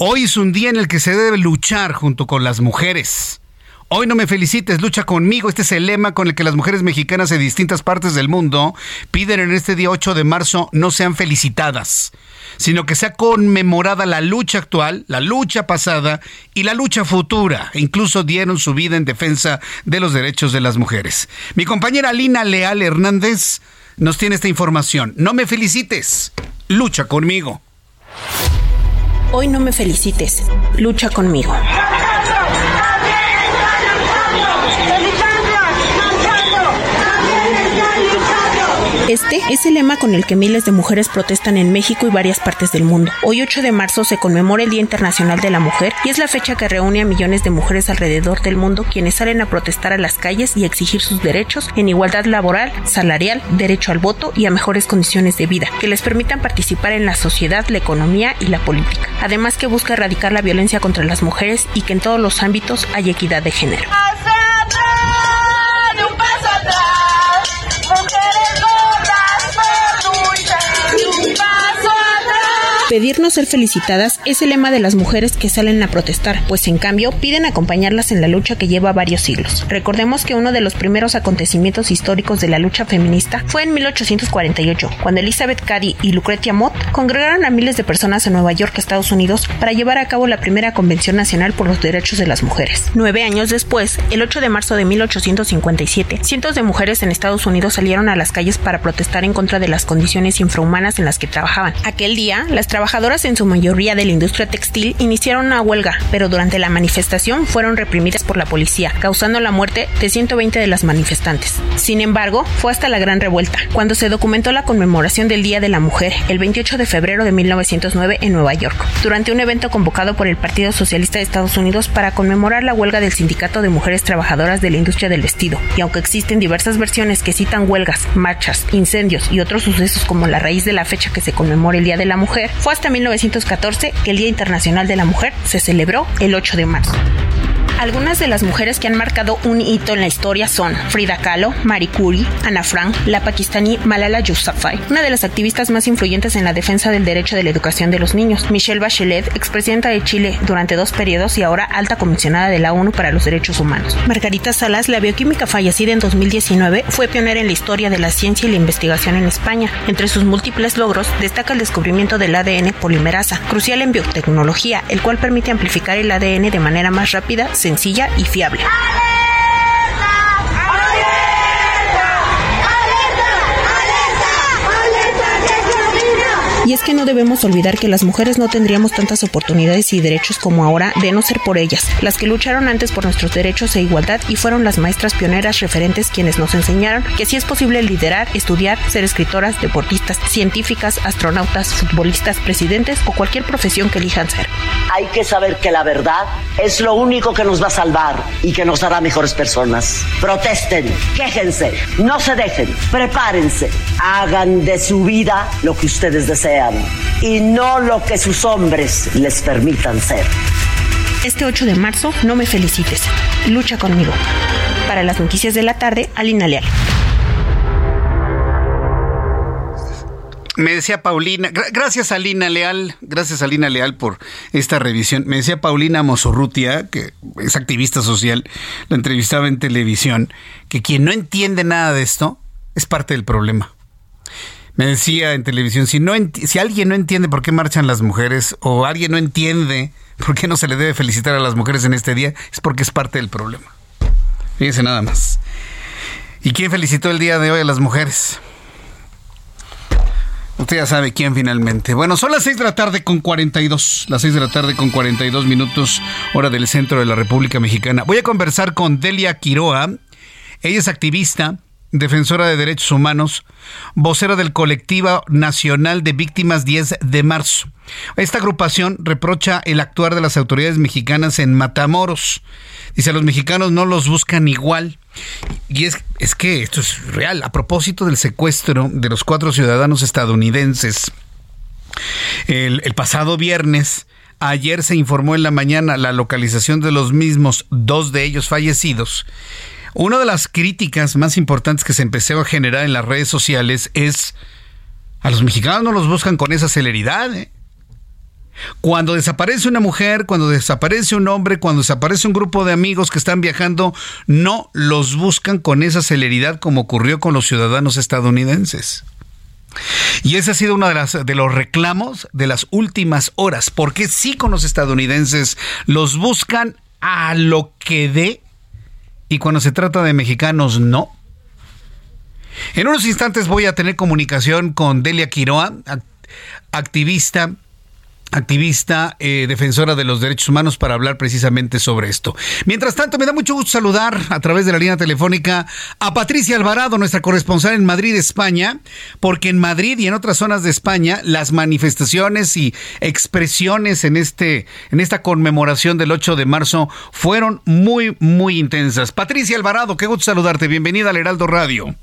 Hoy es un día en el que se debe luchar junto con las mujeres. Hoy no me felicites, lucha conmigo. Este es el lema con el que las mujeres mexicanas de distintas partes del mundo piden en este día 8 de marzo no sean felicitadas, sino que sea conmemorada la lucha actual, la lucha pasada y la lucha futura. E incluso dieron su vida en defensa de los derechos de las mujeres. Mi compañera Lina Leal Hernández nos tiene esta información. No me felicites, lucha conmigo. Hoy no me felicites, lucha conmigo. Este es el lema con el que miles de mujeres protestan en México y varias partes del mundo. Hoy 8 de marzo se conmemora el Día Internacional de la Mujer y es la fecha que reúne a millones de mujeres alrededor del mundo quienes salen a protestar a las calles y exigir sus derechos en igualdad laboral, salarial, derecho al voto y a mejores condiciones de vida que les permitan participar en la sociedad, la economía y la política. Además que busca erradicar la violencia contra las mujeres y que en todos los ámbitos haya equidad de género. Pedirnos ser felicitadas es el lema de las mujeres que salen a protestar, pues en cambio piden acompañarlas en la lucha que lleva varios siglos. Recordemos que uno de los primeros acontecimientos históricos de la lucha feminista fue en 1848, cuando Elizabeth Cady y Lucretia Mott congregaron a miles de personas en Nueva York, Estados Unidos, para llevar a cabo la primera Convención Nacional por los Derechos de las Mujeres. Nueve años después, el 8 de marzo de 1857, cientos de mujeres en Estados Unidos salieron a las calles para protestar en contra de las condiciones infrahumanas en las que trabajaban. Aquel día, las trabajadoras en su mayoría de la industria textil iniciaron una huelga, pero durante la manifestación fueron reprimidas por la policía, causando la muerte de 120 de las manifestantes. Sin embargo, fue hasta la Gran Revuelta, cuando se documentó la conmemoración del Día de la Mujer, el 28 de febrero de 1909 en Nueva York, durante un evento convocado por el Partido Socialista de Estados Unidos para conmemorar la huelga del Sindicato de Mujeres Trabajadoras de la Industria del Vestido. Y aunque existen diversas versiones que citan huelgas, marchas, incendios y otros sucesos como la raíz de la fecha que se conmemora el Día de la Mujer, fue hasta 1914 que el Día Internacional de la Mujer se celebró el 8 de marzo. Algunas de las mujeres que han marcado un hito en la historia son Frida Kahlo, Marie Curie, Ana Frank, la pakistaní Malala Yousafzai, una de las activistas más influyentes en la defensa del derecho de la educación de los niños, Michelle Bachelet, expresidenta de Chile durante dos periodos y ahora alta comisionada de la ONU para los Derechos Humanos. Margarita Salas, la bioquímica fallecida en 2019, fue pionera en la historia de la ciencia y la investigación en España. Entre sus múltiples logros destaca el descubrimiento del ADN polimerasa, crucial en biotecnología, el cual permite amplificar el ADN de manera más rápida, sencilla y fiable. Y es que no debemos olvidar que las mujeres no tendríamos tantas oportunidades y derechos como ahora de no ser por ellas, las que lucharon antes por nuestros derechos e igualdad y fueron las maestras pioneras referentes quienes nos enseñaron que sí es posible liderar, estudiar, ser escritoras, deportistas, científicas, astronautas, futbolistas, presidentes o cualquier profesión que elijan ser. Hay que saber que la verdad es lo único que nos va a salvar y que nos hará mejores personas. Protesten, quéjense, no se dejen, prepárense, hagan de su vida lo que ustedes desean y no lo que sus hombres les permitan ser. Este 8 de marzo no me felicites, lucha conmigo. Para las noticias de la tarde, Alina Leal. Me decía Paulina, gracias Alina Leal, gracias Alina Leal por esta revisión. Me decía Paulina Mosorrutia, que es activista social, la entrevistaba en televisión, que quien no entiende nada de esto es parte del problema me decía en televisión, si, no si alguien no entiende por qué marchan las mujeres o alguien no entiende por qué no se le debe felicitar a las mujeres en este día, es porque es parte del problema. Fíjense nada más. ¿Y quién felicitó el día de hoy a las mujeres? Usted ya sabe quién finalmente. Bueno, son las 6 de la tarde con 42. Las 6 de la tarde con 42 minutos, hora del centro de la República Mexicana. Voy a conversar con Delia Quiroa. Ella es activista defensora de derechos humanos, vocera del Colectivo Nacional de Víctimas 10 de marzo. Esta agrupación reprocha el actuar de las autoridades mexicanas en Matamoros. Dice, los mexicanos no los buscan igual. Y es, es que esto es real. A propósito del secuestro de los cuatro ciudadanos estadounidenses, el, el pasado viernes, Ayer se informó en la mañana la localización de los mismos, dos de ellos fallecidos. Una de las críticas más importantes que se empezó a generar en las redes sociales es a los mexicanos no los buscan con esa celeridad. ¿eh? Cuando desaparece una mujer, cuando desaparece un hombre, cuando desaparece un grupo de amigos que están viajando, no los buscan con esa celeridad como ocurrió con los ciudadanos estadounidenses. Y ese ha sido uno de, de los reclamos de las últimas horas, porque sí con los estadounidenses los buscan a lo que dé y cuando se trata de mexicanos no. En unos instantes voy a tener comunicación con Delia Quiroa, activista activista eh, defensora de los derechos humanos para hablar precisamente sobre esto. Mientras tanto, me da mucho gusto saludar a través de la línea telefónica a Patricia Alvarado, nuestra corresponsal en Madrid, España, porque en Madrid y en otras zonas de España las manifestaciones y expresiones en este en esta conmemoración del 8 de marzo fueron muy muy intensas. Patricia Alvarado, qué gusto saludarte. Bienvenida al Heraldo Radio.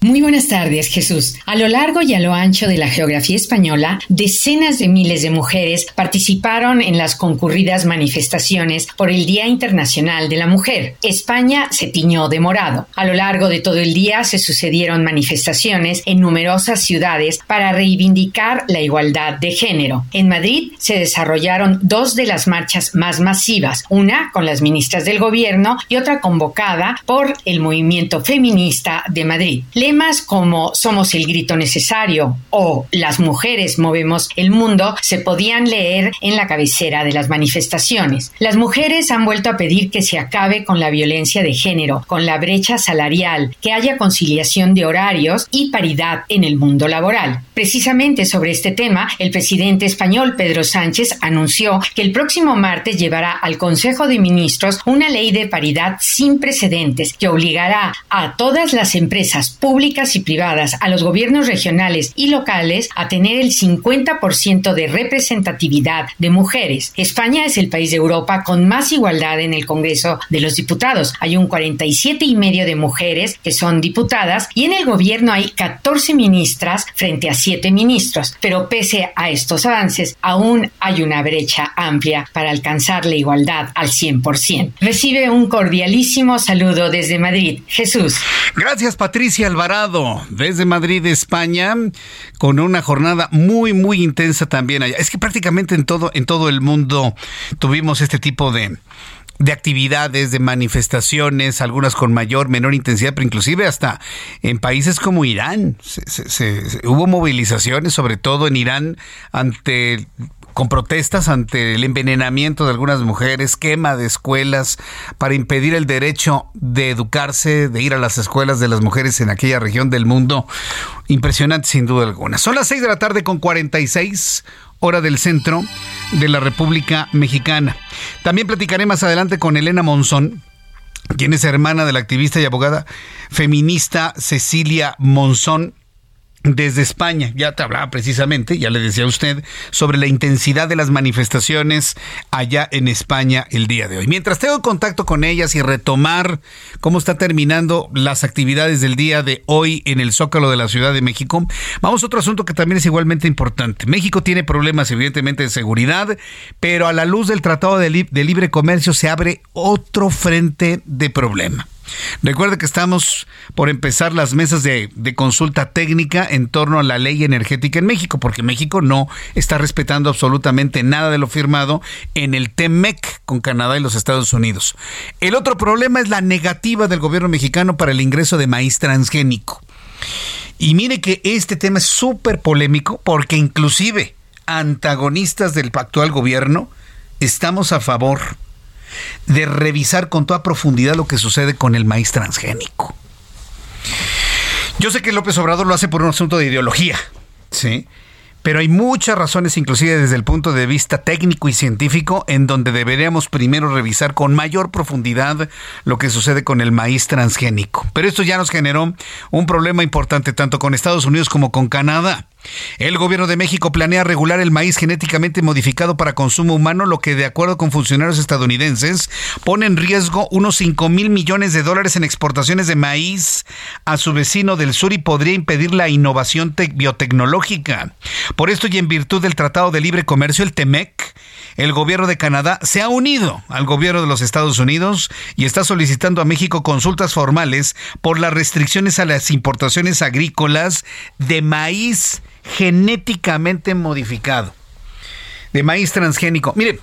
Muy buenas tardes, Jesús. A lo largo y a lo ancho de la geografía española, decenas de miles de mujeres participaron en las concurridas manifestaciones por el Día Internacional de la Mujer. España se tiñó de morado. A lo largo de todo el día se sucedieron manifestaciones en numerosas ciudades para reivindicar la igualdad de género. En Madrid se desarrollaron dos de las marchas más masivas, una con las ministras del gobierno y otra convocada por el movimiento feminista de Madrid temas como Somos el grito necesario o Las mujeres movemos el mundo se podían leer en la cabecera de las manifestaciones. Las mujeres han vuelto a pedir que se acabe con la violencia de género, con la brecha salarial, que haya conciliación de horarios y paridad en el mundo laboral. Precisamente sobre este tema, el presidente español Pedro Sánchez anunció que el próximo martes llevará al Consejo de Ministros una ley de paridad sin precedentes que obligará a todas las empresas públicas públicas y privadas a los gobiernos regionales y locales a tener el 50% de representatividad de mujeres. España es el país de Europa con más igualdad en el Congreso de los Diputados. Hay un 47 y medio de mujeres que son diputadas y en el gobierno hay 14 ministras frente a 7 ministros. Pero pese a estos avances, aún hay una brecha amplia para alcanzar la igualdad al 100%. Recibe un cordialísimo saludo desde Madrid. Jesús. Gracias, Patricia Alvarado desde Madrid, España, con una jornada muy, muy intensa también allá. Es que prácticamente en todo, en todo el mundo tuvimos este tipo de, de actividades, de manifestaciones, algunas con mayor, menor intensidad, pero inclusive hasta en países como Irán. hubo movilizaciones, sobre todo en Irán, ante con protestas ante el envenenamiento de algunas mujeres, quema de escuelas para impedir el derecho de educarse, de ir a las escuelas de las mujeres en aquella región del mundo. Impresionante sin duda alguna. Son las 6 de la tarde con 46 hora del centro de la República Mexicana. También platicaré más adelante con Elena Monzón, quien es hermana de la activista y abogada feminista Cecilia Monzón, desde España. Ya te hablaba precisamente, ya le decía a usted, sobre la intensidad de las manifestaciones allá en España el día de hoy. Mientras tengo contacto con ellas y retomar cómo está terminando las actividades del día de hoy en el Zócalo de la Ciudad de México, vamos a otro asunto que también es igualmente importante. México tiene problemas evidentemente de seguridad, pero a la luz del Tratado de, de Libre Comercio se abre otro frente de problema. Recuerde que estamos por empezar las mesas de, consulta técnica en torno a la ley energética en México, porque México no está respetando absolutamente nada de lo firmado en el TEMEC con Canadá y los Estados Unidos. El otro problema es la negativa del gobierno mexicano para el ingreso de maíz transgénico. Y mire que este tema es súper polémico porque inclusive antagonistas del actual gobierno estamos a favor de revisar con toda profundidad lo que sucede con el maíz transgénico. Yo sé que López Obrador lo hace por un asunto de ideología, ¿sí? Pero hay muchas razones, inclusive desde el punto de vista técnico y científico, en donde deberíamos primero revisar con mayor profundidad lo que sucede con el maíz transgénico. Pero esto ya nos generó un problema importante tanto con Estados Unidos como con Canadá. El gobierno de México planea regular el maíz genéticamente modificado para consumo humano, lo que de acuerdo con funcionarios estadounidenses pone en riesgo unos 5 mil millones de dólares en exportaciones de maíz a su vecino del sur y podría impedir la innovación biotecnológica. Por esto y en virtud del Tratado de Libre Comercio, el TEMEC, el gobierno de Canadá se ha unido al gobierno de los Estados Unidos y está solicitando a México consultas formales por las restricciones a las importaciones agrícolas de maíz genéticamente modificado, de maíz transgénico. Mire,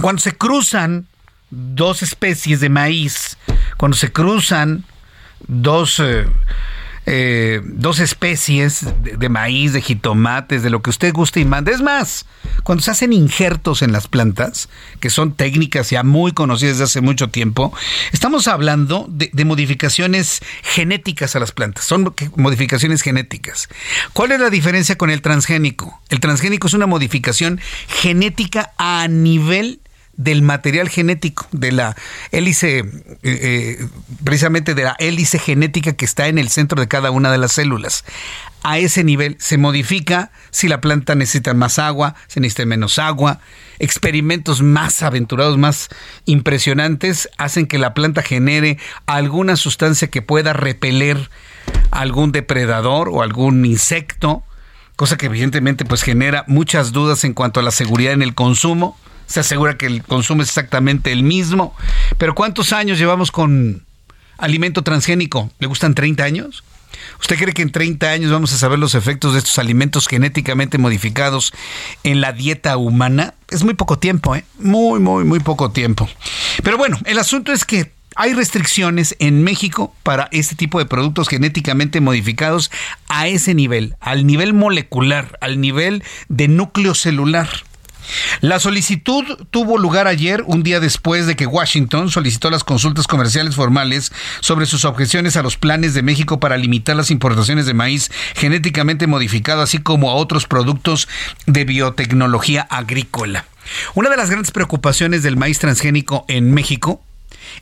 cuando se cruzan dos especies de maíz, cuando se cruzan dos, eh, eh, dos especies de, maíz, de jitomates, de lo que usted guste y mande. Es más, cuando se hacen injertos en las plantas, que son técnicas ya muy conocidas desde hace mucho tiempo, estamos hablando de, de modificaciones genéticas a las plantas. Son modificaciones genéticas. ¿Cuál es la diferencia con el transgénico? El transgénico es una modificación genética a nivel del material genético, de la hélice, eh, eh, precisamente de la hélice genética que está en el centro de cada una de las células. A ese nivel se modifica si la planta necesita más agua, se necesita menos agua. Experimentos más aventurados, más impresionantes, hacen que la planta genere alguna sustancia que pueda repeler algún depredador o algún insecto, cosa que evidentemente pues genera muchas dudas en cuanto a la seguridad en el consumo se asegura que el consumo es exactamente el mismo. Pero ¿cuántos años llevamos con alimento transgénico? ¿Le gustan 30 años? ¿Usted cree que en 30 años vamos a saber los efectos de estos alimentos genéticamente modificados en la dieta humana? Es muy poco tiempo, ¿eh? Muy, muy, muy poco tiempo. Pero bueno, el asunto es que hay restricciones en México para este tipo de productos genéticamente modificados a ese nivel, al nivel molecular, al nivel de núcleo celular. La solicitud tuvo lugar ayer, un día después de que Washington solicitó las consultas comerciales formales sobre sus objeciones a los planes de México para limitar las importaciones de maíz genéticamente modificado, así como a otros productos de biotecnología agrícola. Una de las grandes preocupaciones del maíz transgénico en México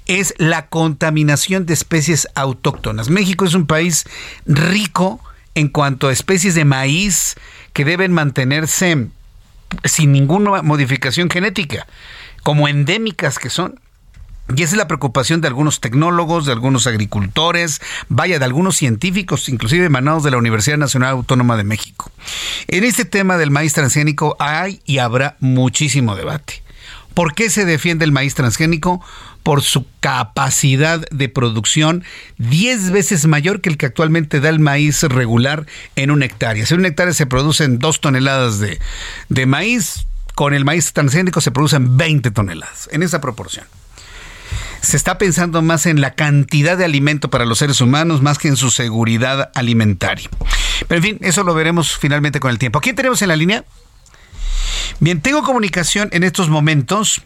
es la contaminación de especies autóctonas. México es un país rico en cuanto a especies de maíz que deben mantenerse sin ninguna modificación genética, como endémicas que son. Y esa es la preocupación de algunos tecnólogos, de algunos agricultores, vaya, de algunos científicos, inclusive emanados de la Universidad Nacional Autónoma de México. En este tema del maíz transgénico hay y habrá muchísimo debate. ¿Por qué se defiende el maíz transgénico? Por su capacidad de producción 10 veces mayor que el que actualmente da el maíz regular en una hectárea. Si en una hectárea se producen 2 toneladas de, de maíz, con el maíz transgénico se producen 20 toneladas, en esa proporción se está pensando más en la cantidad de alimento para los seres humanos más que en su seguridad alimentaria. Pero en fin, eso lo veremos finalmente con el tiempo. quién tenemos en la línea? Bien, tengo comunicación en estos momentos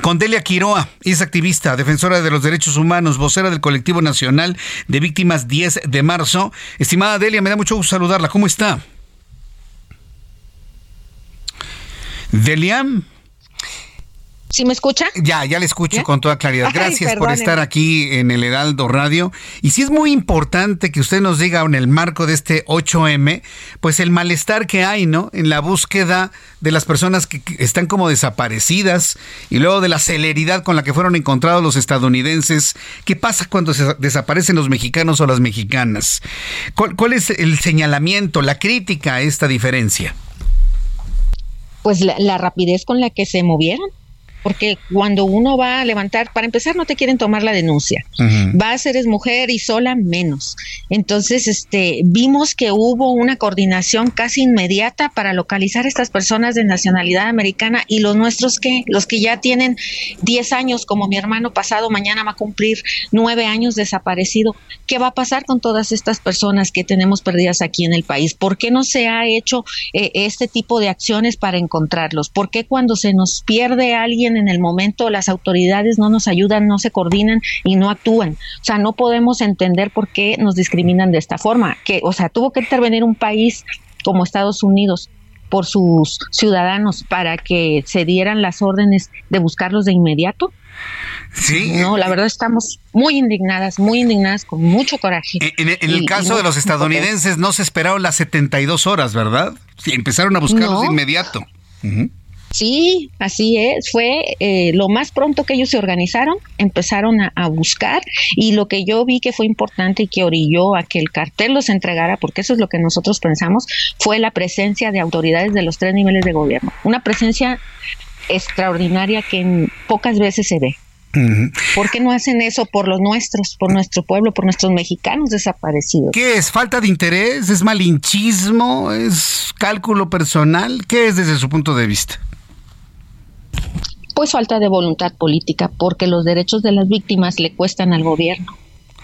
con Delia Quiroa, es activista, defensora de los derechos humanos, vocera del Colectivo Nacional de Víctimas 10 de marzo. Estimada Delia, me da mucho gusto saludarla. ¿Cómo está? Delia. ¿Sí me escucha? Ya, ya le escucho con toda claridad. Gracias por estar aquí en el Heraldo Radio. Y sí es muy importante que usted nos diga en el marco de este 8M, pues el malestar que hay, ¿no? En la búsqueda de las personas que están como desaparecidas y luego de la celeridad con la que fueron encontrados los estadounidenses. ¿Qué pasa cuando se desaparecen los mexicanos o las mexicanas? ¿Cuál, cuál es el señalamiento, la crítica a esta diferencia? Pues la, la rapidez con la que se movieron porque cuando uno va a levantar, para empezar no te quieren tomar la denuncia, va a ser es mujer y sola menos. Entonces, este, vimos que hubo una coordinación casi inmediata para localizar a estas personas de nacionalidad americana y los nuestros que, los que ya tienen 10 años, como mi hermano pasado, mañana va a cumplir 9 años desaparecido. ¿Qué va a pasar con todas estas personas que tenemos perdidas aquí en el país? ¿Por qué no se ha hecho eh, este tipo de acciones para encontrarlos? ¿Por qué cuando se nos pierde alguien en el momento, las autoridades no nos ayudan, no se coordinan y no actúan. O sea, no podemos entender por qué nos discriminan de esta forma. Que, o sea, tuvo que intervenir un país como Estados Unidos por sus ciudadanos para que se dieran las órdenes de buscarlos de inmediato. Sí. No, la verdad estamos muy indignadas, muy indignadas, con mucho coraje. En, el caso de los estadounidenses no se esperaron las 72 horas, ¿verdad? Sí, empezaron a buscarlos de inmediato. Sí, así es. Fue eh, lo más pronto que ellos se organizaron, empezaron a, buscar y lo que yo vi que fue importante y que orilló a que el cartel los entregara, porque eso es lo que nosotros pensamos, fue la presencia de autoridades de los tres niveles de gobierno. Una presencia extraordinaria que pocas veces se ve. ¿Por qué no hacen eso por los nuestros, por nuestro pueblo, por nuestros mexicanos desaparecidos? ¿Qué es? ¿Falta de interés? ¿Es malinchismo? ¿Es cálculo personal? ¿Qué es desde su punto de vista? Pues falta de voluntad política, porque los derechos de las víctimas le cuestan al gobierno.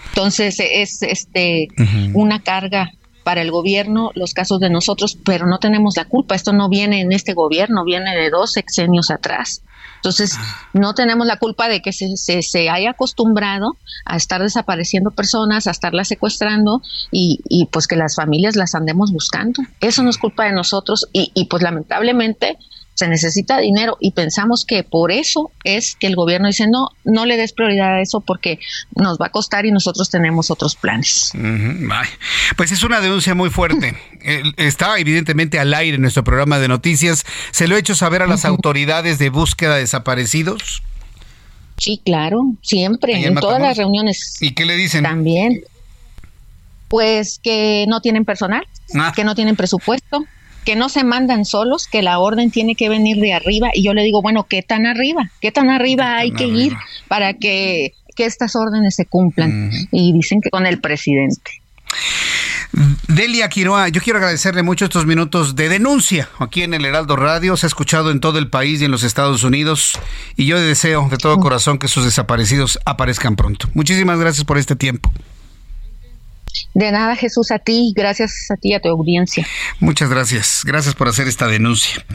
Entonces es este una carga para el gobierno los casos de nosotros, pero no tenemos la culpa. Esto no viene en este gobierno, viene de dos sexenios atrás. Entonces, no tenemos la culpa de que se, se, haya acostumbrado a estar desapareciendo personas, a estarlas secuestrando y, y, pues que las familias las andemos buscando. Eso no es culpa de nosotros y, y pues lamentablemente se necesita dinero y pensamos que por eso es que el gobierno dice no, no le des prioridad a eso porque nos va a costar y nosotros tenemos otros planes. Pues es una denuncia muy fuerte. Está evidentemente al aire en nuestro programa de noticias. ¿Se lo he hecho saber a las autoridades de búsqueda de desaparecidos? Sí, claro, siempre, en todas las reuniones. ¿Y qué le dicen? También. Pues que no tienen personal, ah. que no tienen presupuesto, que no se mandan solos, que la orden tiene que venir de arriba. Y yo le digo, bueno, ¿qué tan arriba? ¿Qué tan arriba hay que ir para que, estas órdenes se cumplan? Y dicen que con el presidente. Delia Quiroa, yo quiero agradecerle mucho estos minutos de denuncia aquí en el Heraldo Radio. Se ha escuchado en todo el país y en los Estados Unidos. Y yo deseo de todo corazón que sus desaparecidos aparezcan pronto. Muchísimas gracias por este tiempo. De nada, Jesús, a ti, gracias a ti, a tu audiencia. Muchas gracias, gracias por hacer esta denuncia.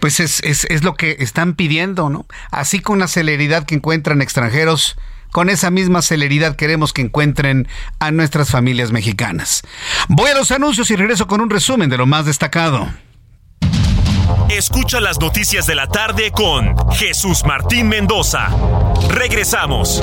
Pues es, es, es lo que están pidiendo, ¿no? Así con la celeridad que encuentran extranjeros, con esa misma celeridad queremos que encuentren a nuestras familias mexicanas. Voy a los anuncios y regreso con un resumen de lo más destacado. Escucha las noticias de la tarde con Jesús Martín Mendoza. Regresamos.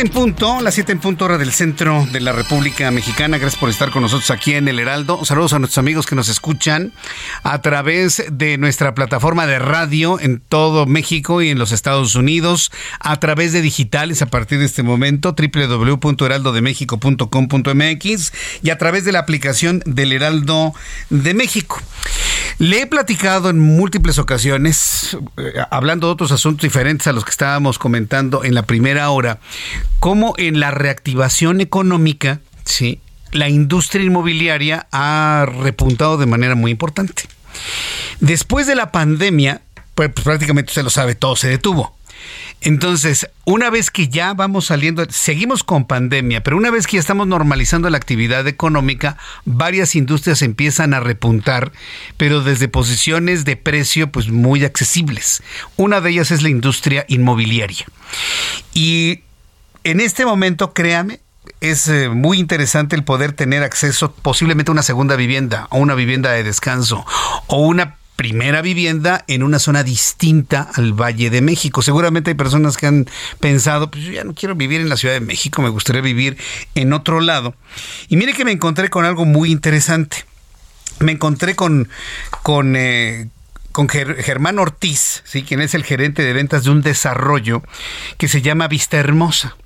7 en punto, las 7 en punto hora del centro de la República Mexicana. Gracias por estar con nosotros aquí en el Heraldo. Saludos a nuestros amigos que nos escuchan a través de nuestra plataforma de radio en todo México y en los Estados Unidos, a través de digitales a partir de este momento, www.heraldodemexico.com.mx y a través de la aplicación del Heraldo de México. Le he platicado en múltiples ocasiones, eh, hablando de otros asuntos diferentes a los que estábamos comentando en la primera hora, cómo en la reactivación económica, sí, la industria inmobiliaria ha repuntado de manera muy importante. Después de la pandemia, pues, pues prácticamente usted lo sabe, todo se detuvo. Entonces, una vez que ya vamos saliendo, seguimos con pandemia, pero una vez que ya estamos normalizando la actividad económica, varias industrias empiezan a repuntar, pero desde posiciones de precio pues muy accesibles. Una de ellas es la industria inmobiliaria. Y en este momento, créame, es eh, muy interesante el poder tener acceso posiblemente a una segunda vivienda o una vivienda de descanso o una primera vivienda en una zona distinta al Valle de México. Seguramente hay personas que han pensado, pues yo ya no quiero vivir en la Ciudad de México, me gustaría vivir en otro lado. Y mire que me encontré con algo muy interesante. Me encontré con, con, eh, con Germán Ortiz, ¿sí? quien es el gerente de ventas de un desarrollo que se llama Vista Hermosa.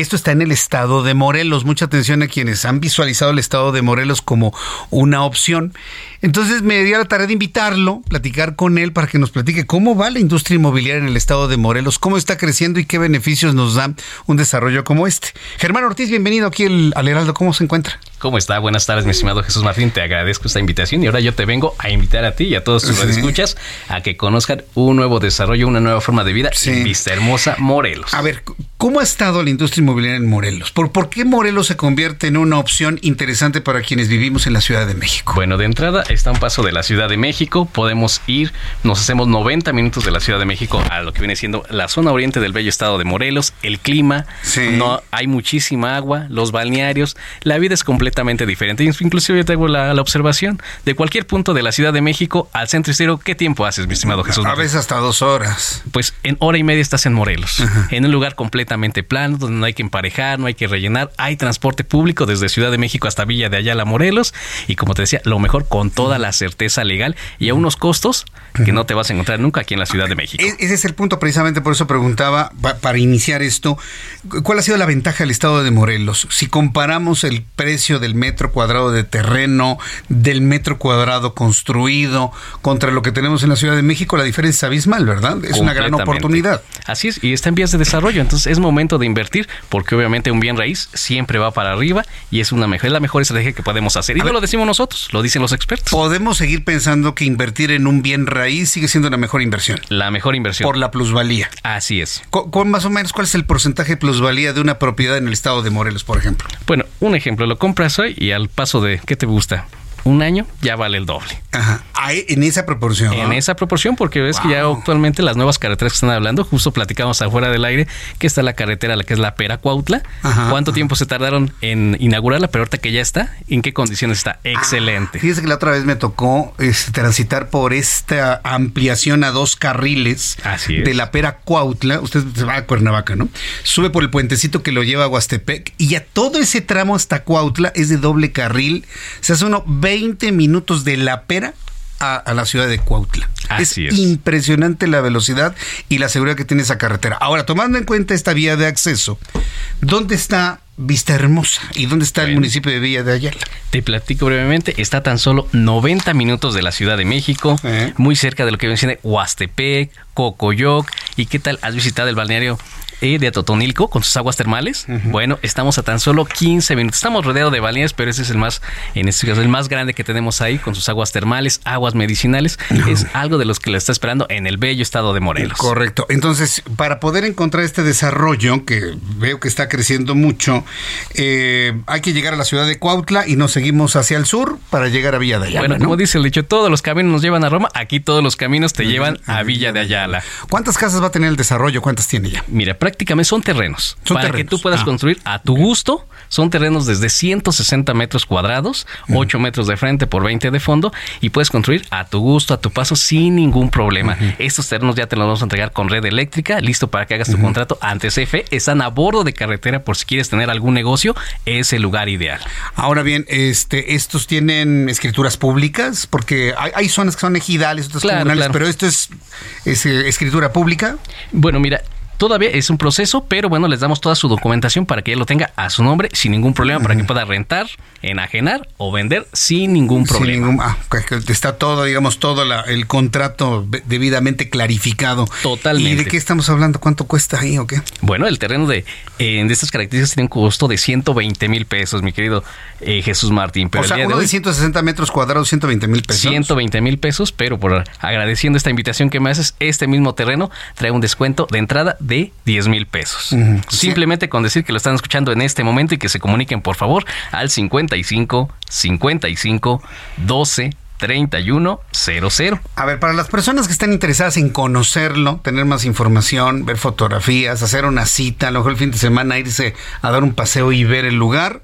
Esto está en el estado de Morelos. Mucha atención a quienes han visualizado el estado de Morelos como una opción. Entonces me dio la tarea de invitarlo, platicar con él para que nos platique cómo va la industria inmobiliaria en el estado de Morelos, cómo está creciendo y qué beneficios nos da un desarrollo como este. Germán Ortiz, bienvenido aquí al Heraldo. ¿Cómo se encuentra? ¿Cómo está? Buenas tardes, mi estimado Jesús Martín. Te agradezco esta invitación y ahora yo te vengo a invitar a ti y a todos tus escuchas a que conozcan un nuevo desarrollo, una nueva forma de vida en Vista Hermosa, Morelos. A ver, ¿cómo ha estado la industria inmobiliaria en Morelos? ¿Por, ¿Por qué Morelos se convierte en una opción interesante para quienes vivimos en la Ciudad de México? Bueno, de entrada está un paso de la Ciudad de México. Podemos ir, nos hacemos 90 minutos de la Ciudad de México a lo que viene siendo la zona oriente del bello estado de Morelos. El clima, no hay muchísima agua, los balnearios, la vida es completamente diferente. Inclusive yo tengo la, la, observación de cualquier punto de la Ciudad de México al centro histórico. ¿Qué tiempo haces, mi estimado Jesús? A veces hasta dos horas. Pues en hora y media estás en Morelos, en un lugar completamente plano, donde no hay que emparejar, no hay que rellenar. Hay transporte público desde Ciudad de México hasta Villa de Ayala, Morelos. Y como te decía, lo mejor con toda la certeza legal y a unos costos que no te vas a encontrar nunca aquí en la Ciudad de México. E-, ese es el punto, precisamente por eso preguntaba, para iniciar esto, ¿cuál ha sido la ventaja del Estado de Morelos? Si comparamos el precio del metro cuadrado de terreno, del metro cuadrado construido, contra lo que tenemos en la Ciudad de México, la diferencia es abismal, ¿verdad? Es una gran oportunidad. Así es, y está en vías de desarrollo, entonces es momento de invertir, porque obviamente un bien raíz siempre va para arriba y es una mejor, es la mejor estrategia que podemos hacer. Y no lo decimos nosotros, lo dicen los expertos. Podemos seguir pensando que invertir en un bien raíz sigue siendo la mejor inversión. La mejor inversión. Por la plusvalía. Así es. ¿Con, más o menos cuál es el porcentaje de plusvalía de una propiedad en el estado de Morelos, por ejemplo? Bueno, un ejemplo, lo compras hoy y al paso de, ¿qué te gusta? Un año ya vale el doble. Ajá. En esa proporción. En esa proporción, porque ves que ya actualmente las nuevas carreteras que están hablando, justo platicamos afuera del aire, que está la carretera, la que es la Pera Cuautla. ¿Cuánto tiempo se tardaron en inaugurarla? Pero ahorita que ya está, ¿en qué condiciones está? Excelente. Ah, fíjese que la otra vez me tocó este, transitar por esta ampliación a dos carriles de la Pera Cuautla. Usted se va a Cuernavaca, ¿no? Sube por el puentecito que lo lleva a Huastepec y ya todo ese tramo hasta Cuautla es de doble carril. Se hace uno 20 minutos de la pera a, la ciudad de Cuautla. es, impresionante la velocidad y la seguridad que tiene esa carretera. Ahora, tomando en cuenta esta vía de acceso, ¿dónde está Vista Hermosa. ¿Y dónde está el municipio de Villa de Ayala? Te platico brevemente. Está tan solo 90 minutos de la Ciudad de México, muy cerca de lo que viene Huastepec, Cocoyoc. ¿Y qué tal? ¿Has visitado el balneario de Totonilco con sus aguas termales. Bueno, estamos a tan solo 15 minutos. Estamos rodeados de balnearios, pero ese es el más, en este caso, el más grande que tenemos ahí con sus aguas termales, aguas medicinales. Es algo de los que le está esperando en el bello estado de Morelos. Correcto. Entonces, para poder encontrar este desarrollo, que veo que está creciendo mucho, eh, hay que llegar a la ciudad de Cuautla y nos seguimos hacia el sur para llegar a Villa de Ayala. Bueno, como dice el dicho, todos los caminos nos llevan a Roma, aquí todos los caminos te llevan a Villa de Ayala. ¿Cuántas casas va a tener el desarrollo? ¿Cuántas tiene ya? Mira, prácticamente son terrenos. para que tú puedas ah. construir a tu gusto. Son terrenos desde 160 metros cuadrados, 8 metros de frente por 20 de fondo y puedes construir a tu gusto, a tu paso, sin ningún problema. Estos terrenos ya te los vamos a entregar con red eléctrica, listo para que hagas tu contrato ante CFE. Están a bordo de carretera por si quieres tener algún negocio, es el lugar ideal. Ahora bien, este, estos tienen escrituras públicas, porque hay, zonas que son ejidales, otras comunales, pero esto es, es eh, escritura pública. Bueno, mira, Todavía es un proceso, pero bueno, les damos toda su documentación para que ella lo tenga a su nombre sin ningún problema, para que pueda rentar, enajenar o vender sin ningún problema. ah, está todo, digamos, todo el contrato debidamente clarificado. Totalmente. ¿Y de qué estamos hablando? ¿Cuánto cuesta ahí o qué? Bueno, el terreno de, eh, de estas características tiene un costo de 120 mil pesos, mi querido eh, Jesús Martín. Pero o sea, uno de, 160 metros cuadrados, 120 mil pesos. 120 mil pesos, pero por agradeciendo esta invitación que me haces, este mismo terreno trae un descuento de entrada de 10 mil pesos. Simplemente con decir que lo están escuchando en este momento y que se comuniquen por favor al 55 55 12 3100. A ver, para las personas que están interesadas en conocerlo, tener más información, ver fotografías, hacer una cita, a lo mejor el fin de semana irse a dar un paseo y ver el lugar,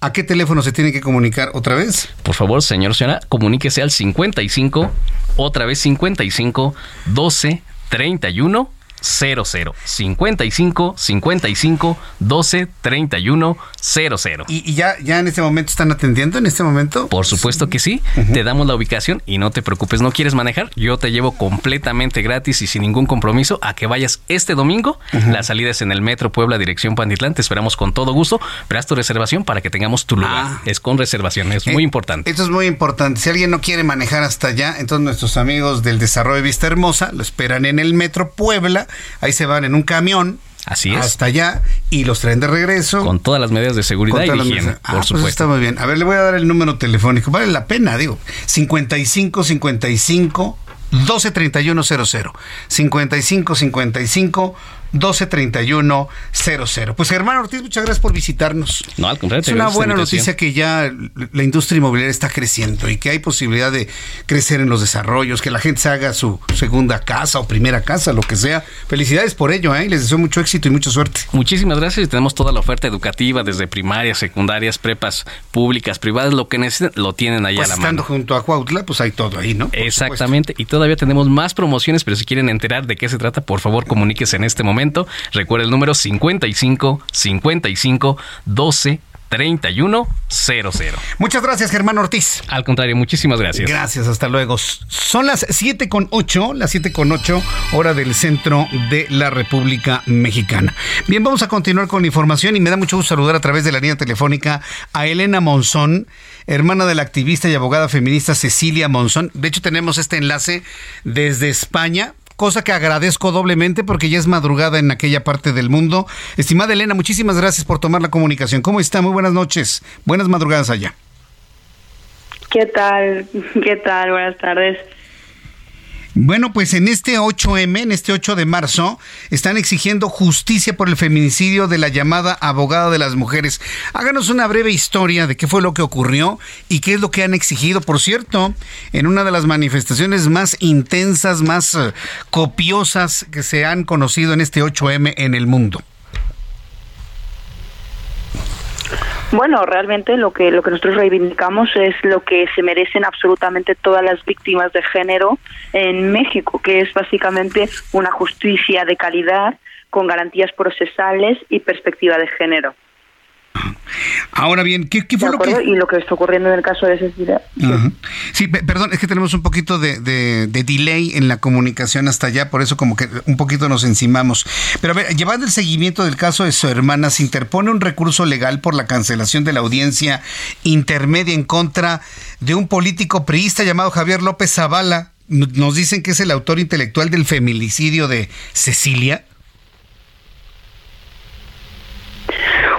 ¿a qué teléfono se tiene que comunicar otra vez? Por favor, señor, señora, comuníquese al 55, otra vez 55 12 31 00 55 55 12 31 00. ¿Y, ya, ya en este momento están atendiendo en este momento? Por supuesto que sí. Te damos la ubicación y no te preocupes, no quieres manejar, yo te llevo completamente gratis y sin ningún compromiso a que vayas este domingo. La salida es en el Metro Puebla, dirección Pantitlán. Te esperamos con todo gusto. Pero haz tu reservación para que tengamos tu lugar. Ah. Es con reservación, es muy eh, importante. Esto es muy importante. Si alguien no quiere manejar hasta allá, entonces nuestros amigos del Desarrollo de Vista Hermosa lo esperan en el Metro Puebla Ahí se van en un camión Así es. Hasta allá y los traen de regreso. Con todas las medidas de seguridad y higiene, ah, por pues supuesto. está muy bien. A ver, le voy a dar el número telefónico. Vale la pena, digo. 55 55 12 31 00. 55 55 123100. Pues Germán Ortiz, muchas gracias por visitarnos. No, al contrario. Es una buena noticia que ya la industria inmobiliaria está creciendo y que hay posibilidad de crecer en los desarrollos, que la gente se haga su segunda casa o primera casa, lo que sea. Felicidades por ello, ¿eh? les deseo mucho éxito y mucha suerte. Muchísimas gracias. Tenemos toda la oferta educativa desde primarias, secundarias, prepas públicas, privadas, lo que necesiten, lo tienen ahí pues a la estando mano. junto a Cuautla, pues hay todo ahí, ¿no? Por Exactamente. Y todavía tenemos más promociones, pero si quieren enterar de qué se trata, por favor comuníquese en este momento. Recuerda el número 55 55 12 31 00. Muchas gracias, Germán Ortiz. Al contrario, muchísimas gracias. Gracias, hasta luego. Son las 7 con 8, las 7 con 8, hora del centro de la República Mexicana. Bien, vamos a continuar con la información y me da mucho gusto saludar a través de la línea telefónica a Elena Monzón, hermana de la activista y abogada feminista Cecilia Monzón. De hecho, tenemos este enlace desde España cosa que agradezco doblemente porque ya es madrugada en aquella parte del mundo. Estimada Elena, muchísimas gracias por tomar la comunicación. ¿Cómo está? Muy buenas noches. Buenas madrugadas allá. ¿Qué tal? ¿Qué tal? Buenas tardes. Bueno, pues en este 8M, en este 8 de marzo, están exigiendo justicia por el feminicidio de la llamada abogada de las mujeres. Háganos una breve historia de qué fue lo que ocurrió y qué es lo que han exigido. Por cierto, en una de las manifestaciones más intensas, más uh, copiosas que se han conocido en este 8M en el mundo. Bueno, realmente lo que lo que nosotros reivindicamos es lo que se merecen absolutamente todas las víctimas de género en México, que es básicamente una justicia de calidad con garantías procesales y perspectiva de género. Ahora bien, ¿qué, qué fue lo que...? Y lo que está ocurriendo en el caso de Cecilia. Sí, pe- perdón, es que tenemos un poquito de, de- de delay en la comunicación hasta allá, por eso como que un poquito nos encimamos. Pero a ver, llevando el seguimiento del caso de su hermana, se interpone un recurso legal por la cancelación de la audiencia intermedia en contra de un político priista llamado Javier López Zavala. Nos dicen que es el autor intelectual del feminicidio de Cecilia.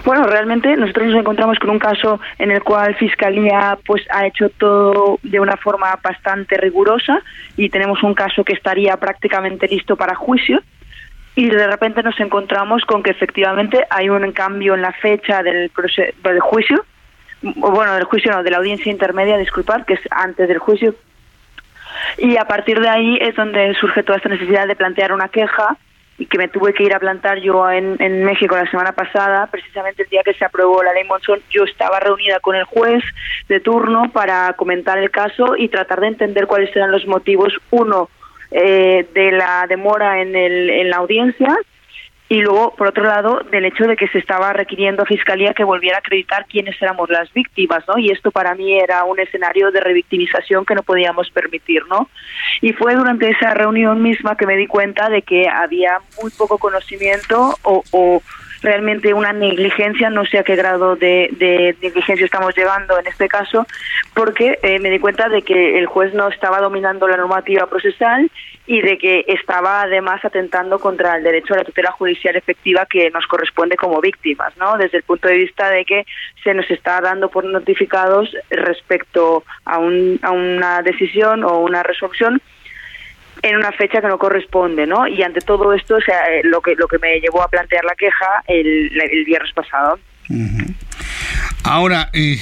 Bueno, realmente nosotros nos encontramos con un caso en el cual Fiscalía pues ha hecho todo de una forma bastante rigurosa y tenemos un caso que estaría prácticamente listo para juicio. Y de repente nos encontramos con que efectivamente hay un cambio en la fecha del, del juicio, o bueno, del juicio no, de la audiencia intermedia, disculpad, que es antes del juicio, y a partir de ahí es donde surge toda esta necesidad de plantear una queja y que me tuve que ir a plantar yo en, México la semana pasada, precisamente el día que se aprobó la ley Monzón, yo estaba reunida con el juez de turno para comentar el caso y tratar de entender cuáles eran los motivos, uno, eh, de la demora en, el, en la audiencia y luego, por otro lado, del hecho de que se estaba requiriendo a Fiscalía que volviera a acreditar quiénes éramos las víctimas, ¿no? Y esto para mí era un escenario de revictimización que no podíamos permitir, ¿no? Y fue durante esa reunión misma que me di cuenta de que había muy poco conocimiento o, o realmente una negligencia, no sé a qué grado de, de negligencia estamos llegando en este caso, porque eh, me di cuenta de que el juez no estaba dominando la normativa procesal y de que estaba además atentando contra el derecho a la tutela judicial efectiva que nos corresponde como víctimas, ¿no? Desde el punto de vista de que se nos está dando por notificados respecto a, un, a una decisión o una resolución en una fecha que no corresponde, ¿no? Y ante todo esto, o sea, eh, lo que lo que me llevó a plantear la queja el, viernes pasado. Ahora, eh,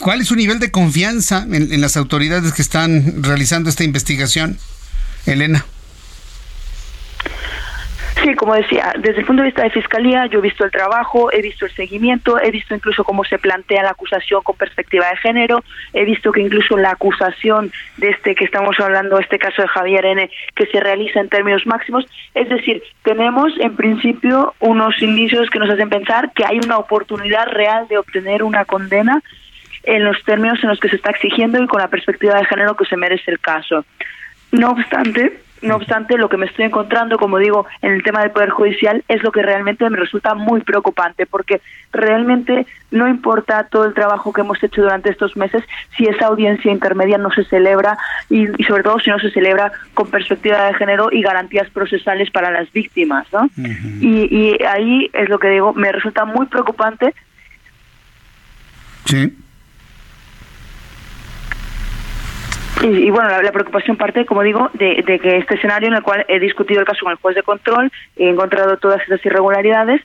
¿cuál es su nivel de confianza en las autoridades que están realizando esta investigación, Elena? Sí, como decía, desde el punto de vista de fiscalía, yo he visto el trabajo, he visto el seguimiento, he visto incluso cómo se plantea la acusación con perspectiva de género, he visto que incluso la acusación de este que estamos hablando, este caso de Javier N, que se realiza en términos máximos, es decir, tenemos en principio unos indicios que nos hacen pensar que hay una oportunidad real de obtener una condena en los términos en los que se está exigiendo y con la perspectiva de género que se merece el caso. No obstante, No obstante, lo que me estoy encontrando, como digo, en el tema del Poder Judicial es lo que realmente me resulta muy preocupante, porque realmente no importa todo el trabajo que hemos hecho durante estos meses si esa audiencia intermedia no se celebra y, sobre todo si no se celebra con perspectiva de género y garantías procesales para las víctimas. ¿no? y, y ahí es lo que digo, me resulta muy preocupante. Sí. Y, bueno, la, preocupación parte, como digo, de, que este escenario en el cual he discutido el caso con el juez de control, he encontrado todas estas irregularidades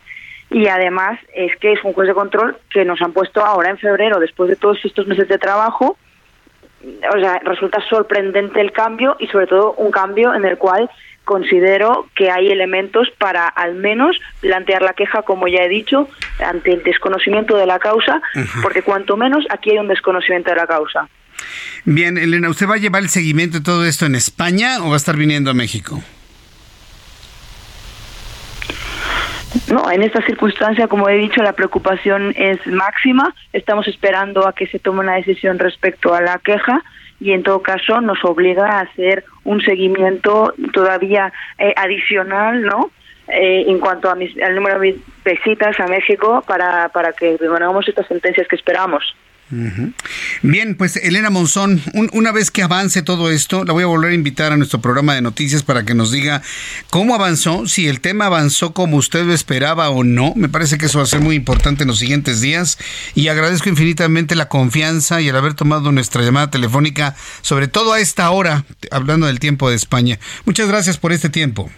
y además es que es un juez de control que nos han puesto ahora en febrero, después de todos estos meses de trabajo. O sea, resulta sorprendente el cambio y sobre todo un cambio en el cual considero que hay elementos para al menos plantear la queja, como ya he dicho, ante el desconocimiento de la causa, porque cuanto menos aquí hay un desconocimiento de la causa. Bien, Elena, ¿usted va a llevar el seguimiento de todo esto en España o va a estar viniendo a México? No, en esta circunstancia, como he dicho, la preocupación es máxima. Estamos esperando a que se tome una decisión respecto a la queja y en todo caso nos obliga a hacer un seguimiento todavía eh, adicional, ¿no? Eh, en cuanto a al número de visitas a México para, para que ganemos estas sentencias que esperamos. Bien, pues Elena Monzón, una vez que avance todo esto, la voy a volver a invitar a nuestro programa de noticias para que nos diga cómo avanzó, si el tema avanzó como usted lo esperaba o no. Me parece que eso va a ser muy importante en los siguientes días y agradezco infinitamente la confianza y el haber tomado nuestra llamada telefónica, sobre todo a esta hora, hablando del tiempo de España. Muchas gracias por este tiempo.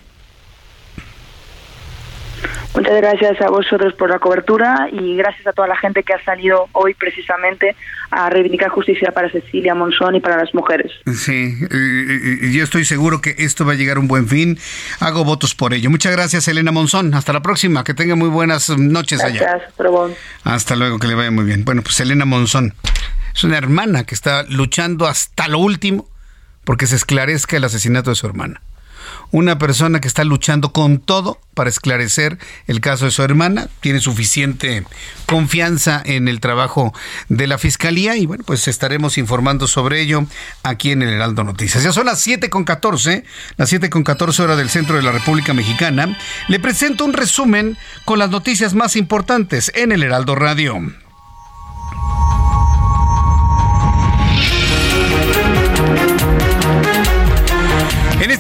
Muchas gracias a vosotros por la cobertura y gracias a toda la gente que ha salido hoy precisamente a reivindicar justicia para Cecilia Monzón y para las mujeres. Sí, yo estoy seguro que esto va a llegar a un buen fin. Hago votos por ello. Muchas gracias, Elena Monzón. Hasta la próxima. Que tenga muy buenas noches allá. Gracias, Probón. Hasta luego, que le vaya muy bien. Bueno, pues Elena Monzón es una hermana que está luchando hasta lo último porque se esclarezca el asesinato de su hermana una persona que está luchando con todo para esclarecer el caso de su hermana, tiene suficiente confianza en el trabajo de la fiscalía y bueno, pues estaremos informando sobre ello aquí en el Heraldo Noticias. Ya son las 7 con 14, las 7 con 14 horas del centro de la República Mexicana. Le presento un resumen con las noticias más importantes en el Heraldo Radio.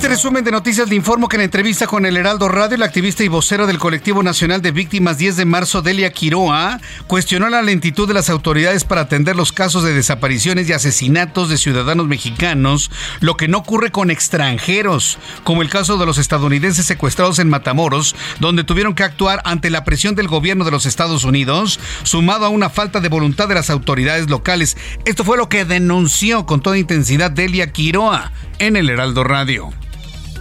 Resumen de noticias le informo que en entrevista con el Heraldo Radio, la activista y vocera del Colectivo Nacional de Víctimas 10 de marzo, Delia Quiroa, cuestionó la lentitud de las autoridades para atender los casos de desapariciones y asesinatos de ciudadanos mexicanos, lo que no ocurre con extranjeros, como el caso de los estadounidenses secuestrados en Matamoros, donde tuvieron que actuar ante la presión del gobierno de los Estados Unidos, sumado a una falta de voluntad de las autoridades locales. Esto fue lo que denunció con toda intensidad Delia Quiroa en el Heraldo Radio.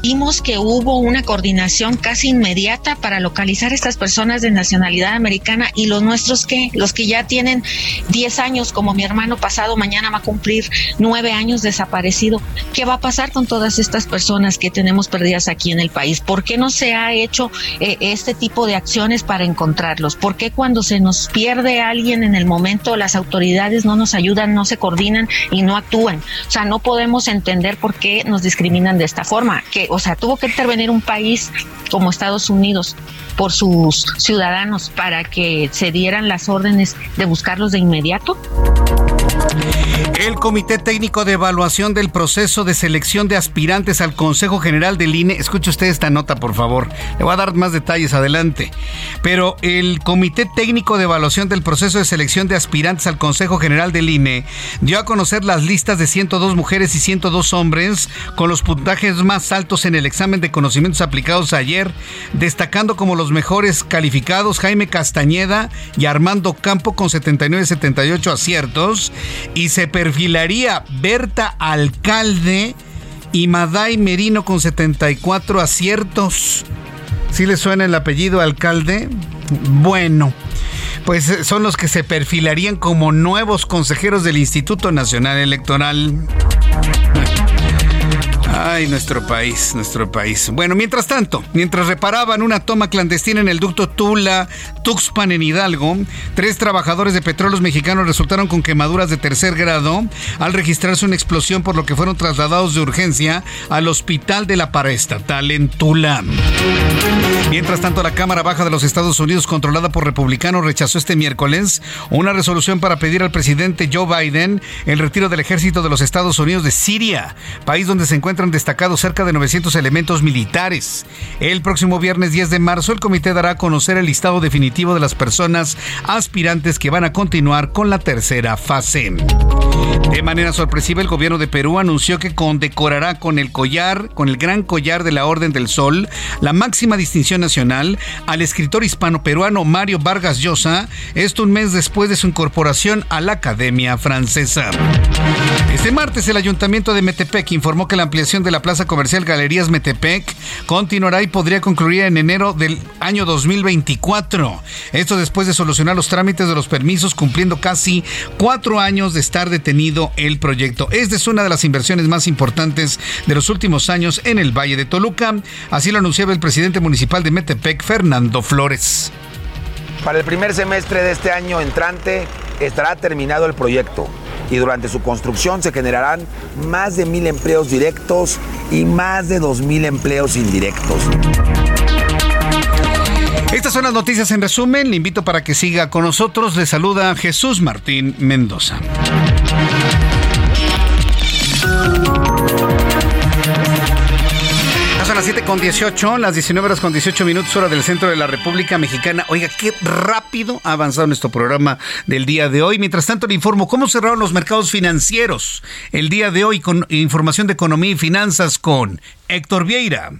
Vimos que hubo una coordinación casi inmediata para localizar a estas personas de nacionalidad americana y los nuestros que, los que ya tienen 10 años, como mi hermano pasado, mañana va a cumplir 9 años desaparecido. ¿Qué va a pasar con todas estas personas que tenemos perdidas aquí en el país? ¿Por qué no se ha hecho eh, este tipo de acciones para encontrarlos? ¿Por qué cuando se nos pierde alguien en el momento las autoridades no nos ayudan, no se coordinan y no actúan? O sea, no podemos entender por qué nos discriminan de esta forma. Que o sea, tuvo que intervenir un país como Estados Unidos por sus ciudadanos para que se dieran las órdenes de buscarlos de inmediato. El Comité Técnico de Evaluación del Proceso de Selección de Aspirantes al Consejo General del INE, escuche usted esta nota, por favor, le voy a dar más detalles adelante, pero el Comité Técnico de Evaluación del Proceso de Selección de Aspirantes al Consejo General del INE dio a conocer las listas de 102 mujeres y 102 hombres con los puntajes más altos en el examen de conocimientos aplicados ayer, destacando como los mejores calificados Jaime Castañeda y Armando Campo con 79-78 aciertos y se perfilaría Berta Alcalde y Maday Merino con 74 aciertos. ¿Sí le suena el apellido alcalde? Bueno, pues eh, son los que se perfilarían como nuevos consejeros del Instituto Nacional Electoral. Ay, nuestro país, nuestro país. Bueno, mientras tanto, mientras reparaban una toma clandestina en el ducto Tula, Tuxpan en Hidalgo, tres trabajadores de petróleos mexicanos resultaron con quemaduras de tercer grado al registrarse una explosión por lo que fueron trasladados de urgencia al hospital de la paraestatal en Tula. Mientras tanto, la Cámara Baja de los Estados Unidos, controlada por republicanos, rechazó este miércoles una resolución para pedir al presidente Joe Biden el retiro del ejército de los Estados Unidos de Siria, país donde se encuentran destacados cerca de 900 elementos militares. El próximo viernes 10 de marzo, el comité dará a conocer el listado definitivo de las personas aspirantes que van a continuar con la tercera fase. De manera sorpresiva, el gobierno de Perú anunció que condecorará con el collar, con el gran collar de la Orden del Sol, la máxima distinción nacional al escritor hispano-peruano Mario Vargas Llosa, esto un mes después de su incorporación a la Academia Francesa. Este martes, el Ayuntamiento de Metepec informó que la ampliación de la plaza comercial Galerías Metepec continuará y podría concluir en enero del año 2024. Esto después de solucionar los trámites de los permisos, cumpliendo casi cuatro años de estar detenido el proyecto. Esta es una de las inversiones más importantes de los últimos años en el Valle de Toluca. Así lo anunciaba el presidente municipal de Metepec, Fernando Flores. Para el primer semestre de este año entrante estará terminado el proyecto y durante su construcción se generarán más de mil empleos directos y más de dos mil empleos indirectos. Estas son las noticias en resumen. Le invito para que siga con nosotros. Le saluda Jesús Martín Mendoza. 7 con 18, las 19 horas con 18 minutos, hora del centro de la República Mexicana. Oiga, qué rápido ha avanzado nuestro programa del día de hoy. Mientras tanto, le informo cómo cerraron los mercados financieros el día de hoy con información de economía y finanzas con Héctor Vieira.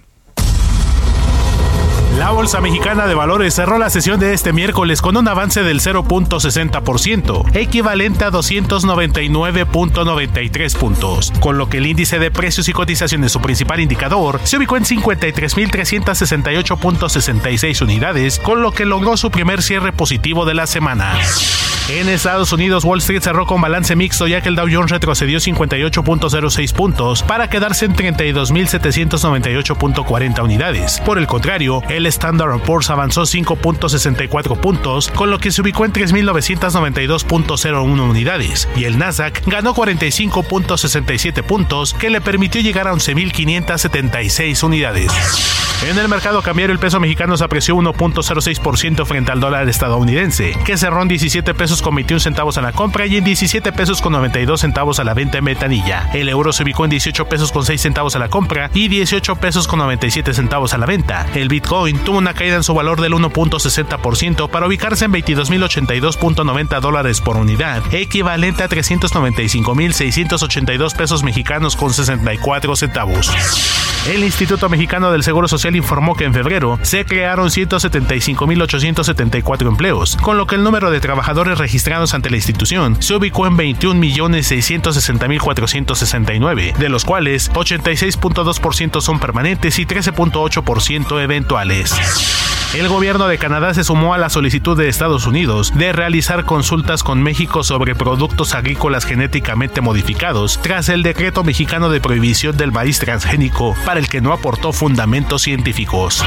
La Bolsa Mexicana de Valores cerró la sesión de este miércoles con un avance del 0.60%, equivalente a 299.93 puntos, con lo que el índice de precios y cotizaciones, su principal indicador, se ubicó en 53.368.66 unidades, con lo que logró su primer cierre positivo de la semana. En Estados Unidos, Wall Street cerró con balance mixto ya que el Dow Jones retrocedió 58.06 puntos para quedarse en 32.798.40 unidades. Por el contrario, el Standard Poor's avanzó 5.64 puntos, con lo que se ubicó en 3.992.01 unidades, y el Nasdaq ganó 45.67 puntos, que le permitió llegar a 11.576 unidades. En el mercado cambiario el peso mexicano se apreció 1.06% frente al dólar estadounidense, que cerró en 17 pesos con 21 centavos a la compra y en 17 pesos con 92 centavos a la venta en metanilla. El euro se ubicó en 18 pesos con 6 centavos a la compra y 18 pesos con 97 centavos a la venta. El Bitcoin tuvo una caída en su valor del 1.60% para ubicarse en 22.082.90 dólares por unidad, equivalente a 395.682 pesos mexicanos con 64 centavos. El Instituto Mexicano del Seguro Social informó que en febrero se crearon 175.874 empleos, con lo que el número de trabajadores registrados ante la institución se ubicó en 21.660.469, de los cuales 86.2% son permanentes y 13.8% eventuales. El gobierno de Canadá se sumó a la solicitud de Estados Unidos de realizar consultas con México sobre productos agrícolas genéticamente modificados tras el decreto mexicano de prohibición del maíz transgénico el que no aportó fundamentos científicos.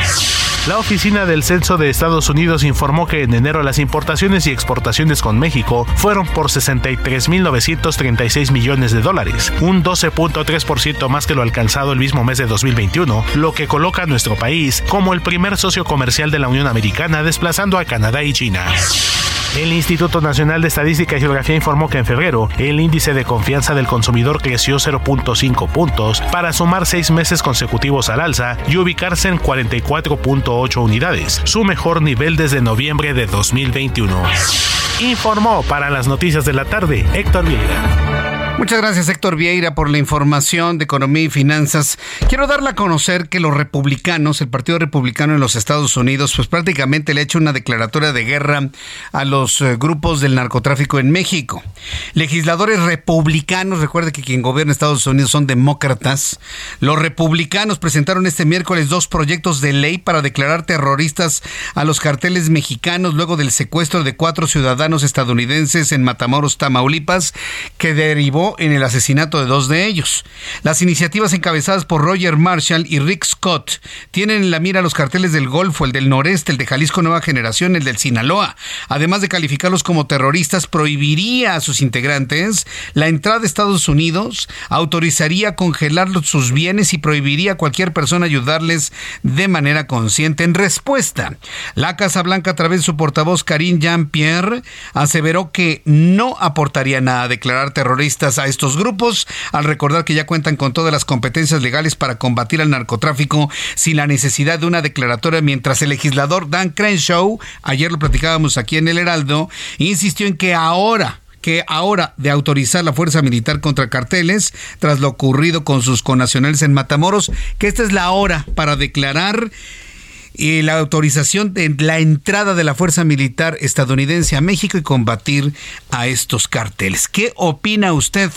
La Oficina del Censo de Estados Unidos informó que en enero las importaciones y exportaciones con México fueron por 63.936 millones de dólares, un 12.3% más que lo alcanzado el mismo mes de 2021, lo que coloca a nuestro país como el primer socio comercial de la Unión Americana desplazando a Canadá y China. El Instituto Nacional de Estadística y Geografía informó que en febrero el índice de confianza del consumidor creció 0.5 puntos para sumar seis meses consecutivos al alza y ubicarse en 44.8 unidades, su mejor nivel desde noviembre de 2021. Informó para las noticias de la tarde Héctor Vieira. Muchas gracias Héctor Vieira por la información de economía y finanzas. Quiero darle a conocer que los republicanos, el Partido Republicano en los Estados Unidos, pues prácticamente le ha hecho una declaratoria de guerra a los eh, grupos del narcotráfico en México. Legisladores republicanos, recuerde que quien gobierna Estados Unidos son demócratas, los republicanos presentaron este miércoles dos proyectos de ley para declarar terroristas a los carteles mexicanos luego del secuestro de cuatro ciudadanos estadounidenses en Matamoros, Tamaulipas, que derivó en el asesinato de dos de ellos. Las iniciativas encabezadas por Roger Marshall y Rick Scott tienen en la mira los carteles del Golfo, el del Noreste, el de Jalisco Nueva Generación, el del Sinaloa. Además de calificarlos como terroristas, prohibiría a sus integrantes la entrada a Estados Unidos, autorizaría congelar sus bienes y prohibiría a cualquier persona ayudarles de manera consciente. En respuesta, la Casa Blanca, a través de su portavoz Karine Jean-Pierre, aseveró que no aportaría nada a declarar terroristas a estos grupos, al recordar que ya cuentan con todas las competencias legales para combatir al narcotráfico sin la necesidad de una declaratoria, mientras el legislador Dan Crenshaw, ayer lo platicábamos aquí en el Heraldo, insistió en que ahora que ahora de autorizar la fuerza militar contra carteles, tras lo ocurrido con sus conacionales en Matamoros, que esta es la hora para declarar y la autorización de la entrada de la Fuerza Militar estadounidense a México y combatir a estos carteles. ¿Qué opina usted?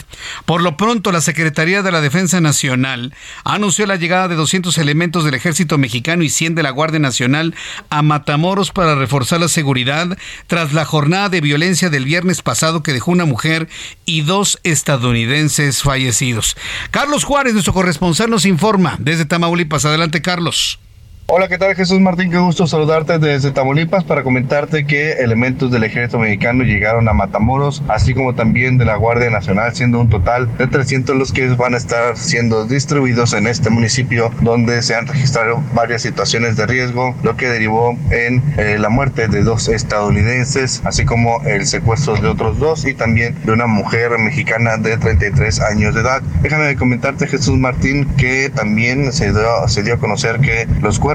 Por lo pronto, la Secretaría de la Defensa Nacional anunció la llegada de 200 elementos del Ejército Mexicano y 100 de la Guardia Nacional a Matamoros para reforzar la seguridad tras la jornada de violencia del viernes pasado que dejó una mujer y dos estadounidenses fallecidos. Carlos Juárez, nuestro corresponsal, nos informa desde Tamaulipas. Adelante, Carlos. Hola, ¿qué tal Jesús Martín? Qué gusto saludarte desde Tamaulipas para comentarte que elementos del ejército mexicano llegaron a Matamoros, así como también de la Guardia Nacional, siendo un total de 300 los que van a estar siendo distribuidos en este municipio donde se han registrado varias situaciones de riesgo, lo que derivó en eh, la muerte de dos estadounidenses, así como el secuestro de otros dos y también de una mujer mexicana de 33 años de edad. Déjame comentarte Jesús Martín que también se dio, se dio a conocer que los cuerpos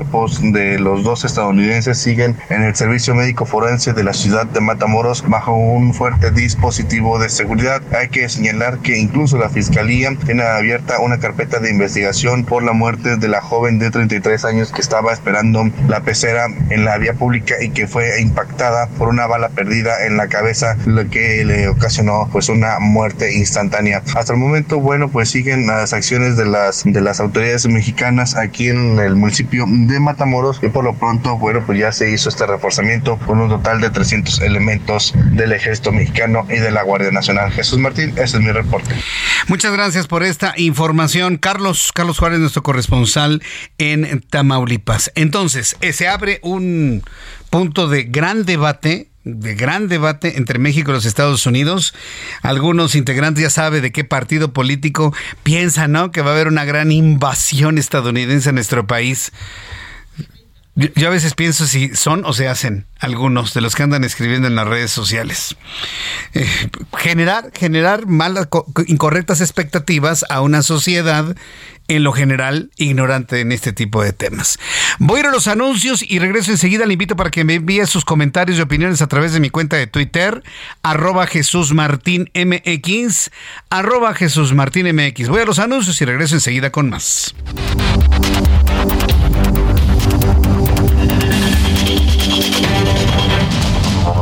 de los dos estadounidenses siguen en el servicio médico forense de la ciudad de Matamoros bajo un fuerte dispositivo de seguridad. Hay que señalar que incluso la fiscalía tiene abierta una carpeta de investigación por la muerte de la joven de 33 años que estaba esperando la pecera en la vía pública y que fue impactada por una bala perdida en la cabeza, lo que le ocasionó pues una muerte instantánea. Hasta el momento, bueno, pues siguen las acciones de las de las autoridades mexicanas aquí en el municipio Matamoros y por lo pronto, bueno, pues ya se hizo este reforzamiento con un total de 300 elementos del ejército mexicano y de la Guardia Nacional. Jesús Martín, ese es mi reporte. Muchas gracias por esta información. Carlos, Carlos Juárez, nuestro corresponsal en Tamaulipas. Entonces, eh, se abre un punto de gran debate de gran debate entre México y los Estados Unidos. Algunos integrantes ya saben de qué partido político piensan, ¿no? Que va a haber una gran invasión estadounidense en nuestro país. Yo, a veces pienso si son o se hacen algunos de los que andan escribiendo en las redes sociales. Eh, generar, generar malas, incorrectas expectativas a una sociedad en lo general ignorante en este tipo de temas. Voy a ir a los anuncios y regreso enseguida. Le invito para que me envíe sus comentarios y opiniones a través de mi cuenta de Twitter, arroba Jesús Martín arroba Jesús Martín. Voy a los anuncios y regreso enseguida con más.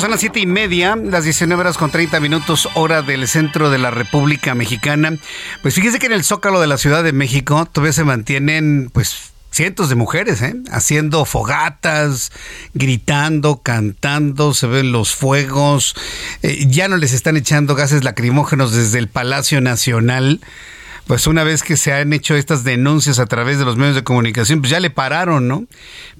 Son las siete y media, las 19 horas con 30 minutos, hora del centro de la República Mexicana. Pues fíjese que en el Zócalo de la Ciudad de México todavía se mantienen, pues, cientos de mujeres, ¿eh? haciendo fogatas, gritando, cantando, se ven los fuegos, eh, ya no les están echando gases lacrimógenos desde el Palacio Nacional. Pues una vez que se han hecho estas denuncias a través de los medios de comunicación, pues ya le pararon, ¿no?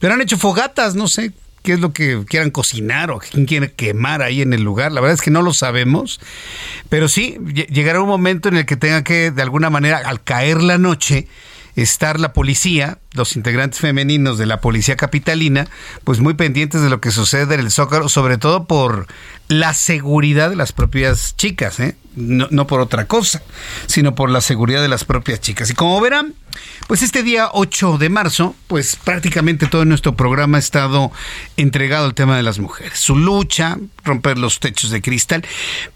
Pero han hecho fogatas, no sé, qué es lo que quieran cocinar o quién quiere quemar ahí en el lugar. La verdad es que no lo sabemos. Pero sí, llegará un momento en el que tenga que, de alguna manera, al caer la noche, estar la policía, los integrantes femeninos de la policía capitalina, pues muy pendientes de lo que sucede en el Zócalo, sobre todo por la seguridad de las propias chicas, ¿eh? no, no, por otra cosa, sino por la seguridad de las propias chicas. Y como verán, pues este día 8 de marzo, pues prácticamente todo nuestro programa ha estado entregado al tema de las mujeres, su lucha, romper los techos de cristal.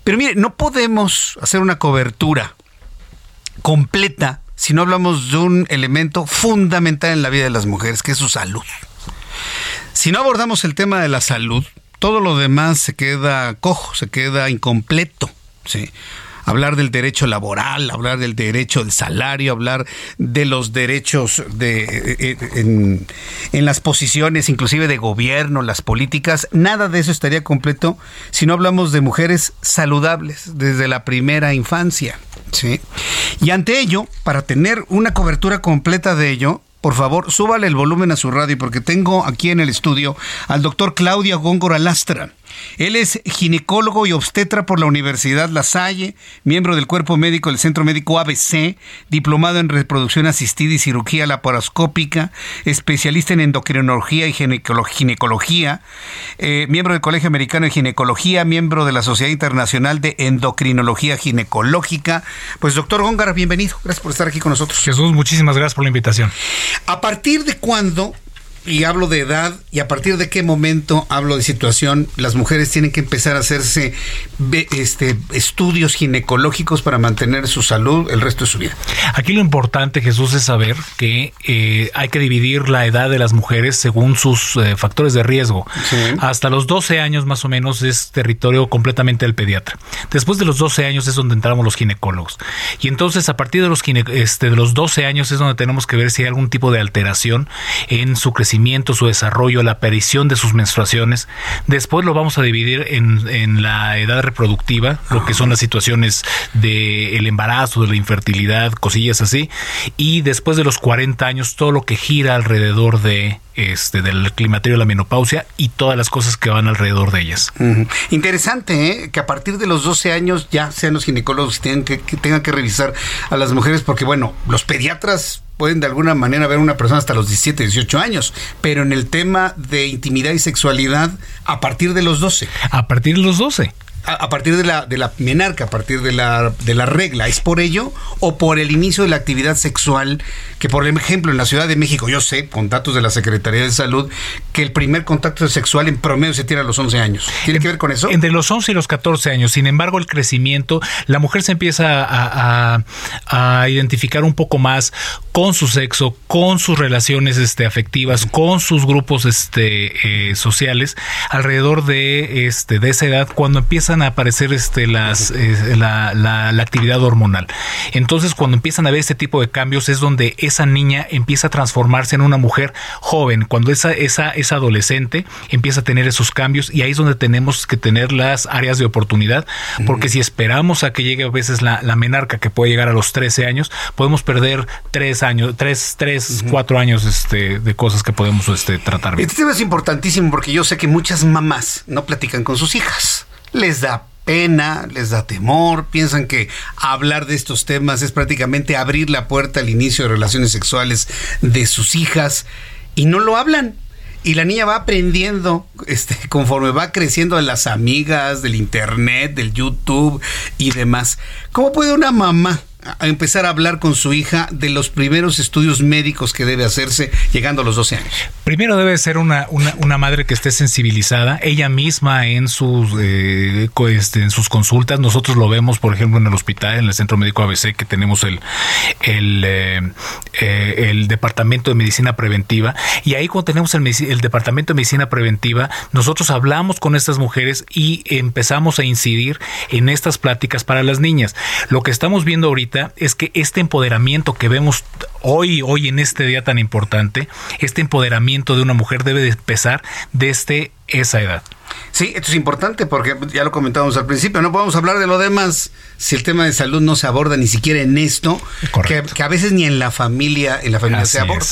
Pero mire, no podemos hacer una cobertura completa si no hablamos de un elemento fundamental en la vida de las mujeres, que es su salud. Si no abordamos el tema de la salud, todo lo demás se queda cojo, se queda incompleto. Hablar del derecho laboral, hablar del derecho del salario, hablar de los derechos de, eh, eh, en, las posiciones inclusive de gobierno, las políticas, nada de eso estaría completo si no hablamos de mujeres saludables desde la primera infancia. ¿Sí? Y ante ello, para tener una cobertura completa de ello, por favor, súbale el volumen a su radio porque tengo aquí en el estudio al doctor Claudia Góngora Lastra. Él es ginecólogo y obstetra por la Universidad La Salle, miembro del cuerpo médico del Centro Médico ABC, diplomado en reproducción asistida y cirugía laparoscópica, especialista en endocrinología y ginecología, eh, miembro del Colegio Americano de Ginecología, miembro de la Sociedad Internacional de Endocrinología Ginecológica. Pues doctor Góngara, bienvenido. Gracias por estar aquí con nosotros. Jesús, muchísimas gracias por la invitación. ¿A partir de cuándo y hablo de edad y a partir de qué momento hablo de situación, las mujeres tienen que empezar a hacerse este, estudios ginecológicos para mantener su salud el resto de su vida. Aquí lo importante, Jesús, es saber que eh, hay que dividir la edad de las mujeres según sus eh, factores de riesgo. Hasta los 12 años más o menos es territorio completamente del pediatra. Después de los 12 años es donde entramos los ginecólogos. Y entonces a partir de los, este, de los 12 años es donde tenemos que ver si hay algún tipo de alteración en su crecimiento su desarrollo, la aparición de sus menstruaciones. Después lo vamos a dividir en, en la edad reproductiva, lo que son las situaciones del el embarazo, de la infertilidad, cosillas así. Y después de los 40 años, todo lo que gira alrededor de este, del climaterio, la menopausia y todas las cosas que van alrededor de ellas. Interesante, ¿eh? que a partir de los 12 años ya sean los ginecólogos tengan que, que, tengan que revisar a las mujeres, porque bueno, los pediatras pueden de alguna manera ver a una persona hasta los 17, 18 años, pero en el tema de intimidad y sexualidad a partir de los 12. A partir de los 12 a, partir de la, de la menarca, a partir de la, de la regla. ¿Es por ello o por el inicio de la actividad sexual? Que, por ejemplo, en la Ciudad de México, yo sé, con datos de la Secretaría de Salud, que el primer contacto sexual en promedio se tiene a los 11 años. ¿Tiene que ver con eso? Entre los 11 y los 14 años. Sin embargo, el crecimiento, la mujer se empieza a, a, identificar un poco más con su sexo, con sus relaciones este, afectivas, con sus grupos este, eh, sociales, alrededor de, este, de esa edad, cuando empieza a aparecer este, las, eh, la, la, actividad hormonal. Entonces, cuando empiezan a ver este tipo de cambios, es donde esa niña empieza a transformarse en una mujer joven. Cuando esa, esa, esa adolescente empieza a tener esos cambios, y ahí es donde tenemos que tener las áreas de oportunidad, porque si esperamos a que llegue a veces la, la, menarca, que puede llegar a los 13 años, podemos perder 3 años, 3, 3 4 años este, de cosas que podemos este, tratar Este tema es importantísimo porque yo sé que muchas mamás no platican con sus hijas les da pena, les da temor, piensan que hablar de estos temas es prácticamente abrir la puerta al inicio de relaciones sexuales de sus hijas y no lo hablan. Y la niña va aprendiendo este, conforme va creciendo de las amigas, del internet, del YouTube y demás. ¿Cómo puede una mamá a empezar a hablar con su hija de los primeros estudios médicos que debe hacerse llegando a los 12 años? Primero debe ser una, una, madre que esté sensibilizada, ella misma en sus, eh, este, en sus consultas. Nosotros lo vemos, por ejemplo, en el hospital, en el Centro Médico ABC, que tenemos el, eh, eh, el Departamento de Medicina Preventiva. Y ahí cuando tenemos el, el Departamento de Medicina Preventiva, nosotros hablamos con estas mujeres y empezamos a incidir en estas pláticas para las niñas. Lo que estamos viendo ahorita es que este empoderamiento que vemos hoy, hoy en este día tan importante, este empoderamiento de una mujer debe de empezar desde esa edad. Sí, esto es importante porque ya lo comentábamos al principio, no podemos hablar de lo demás si el tema de salud no se aborda ni siquiera en esto, que, a veces ni en la familia, en la familia se aborda.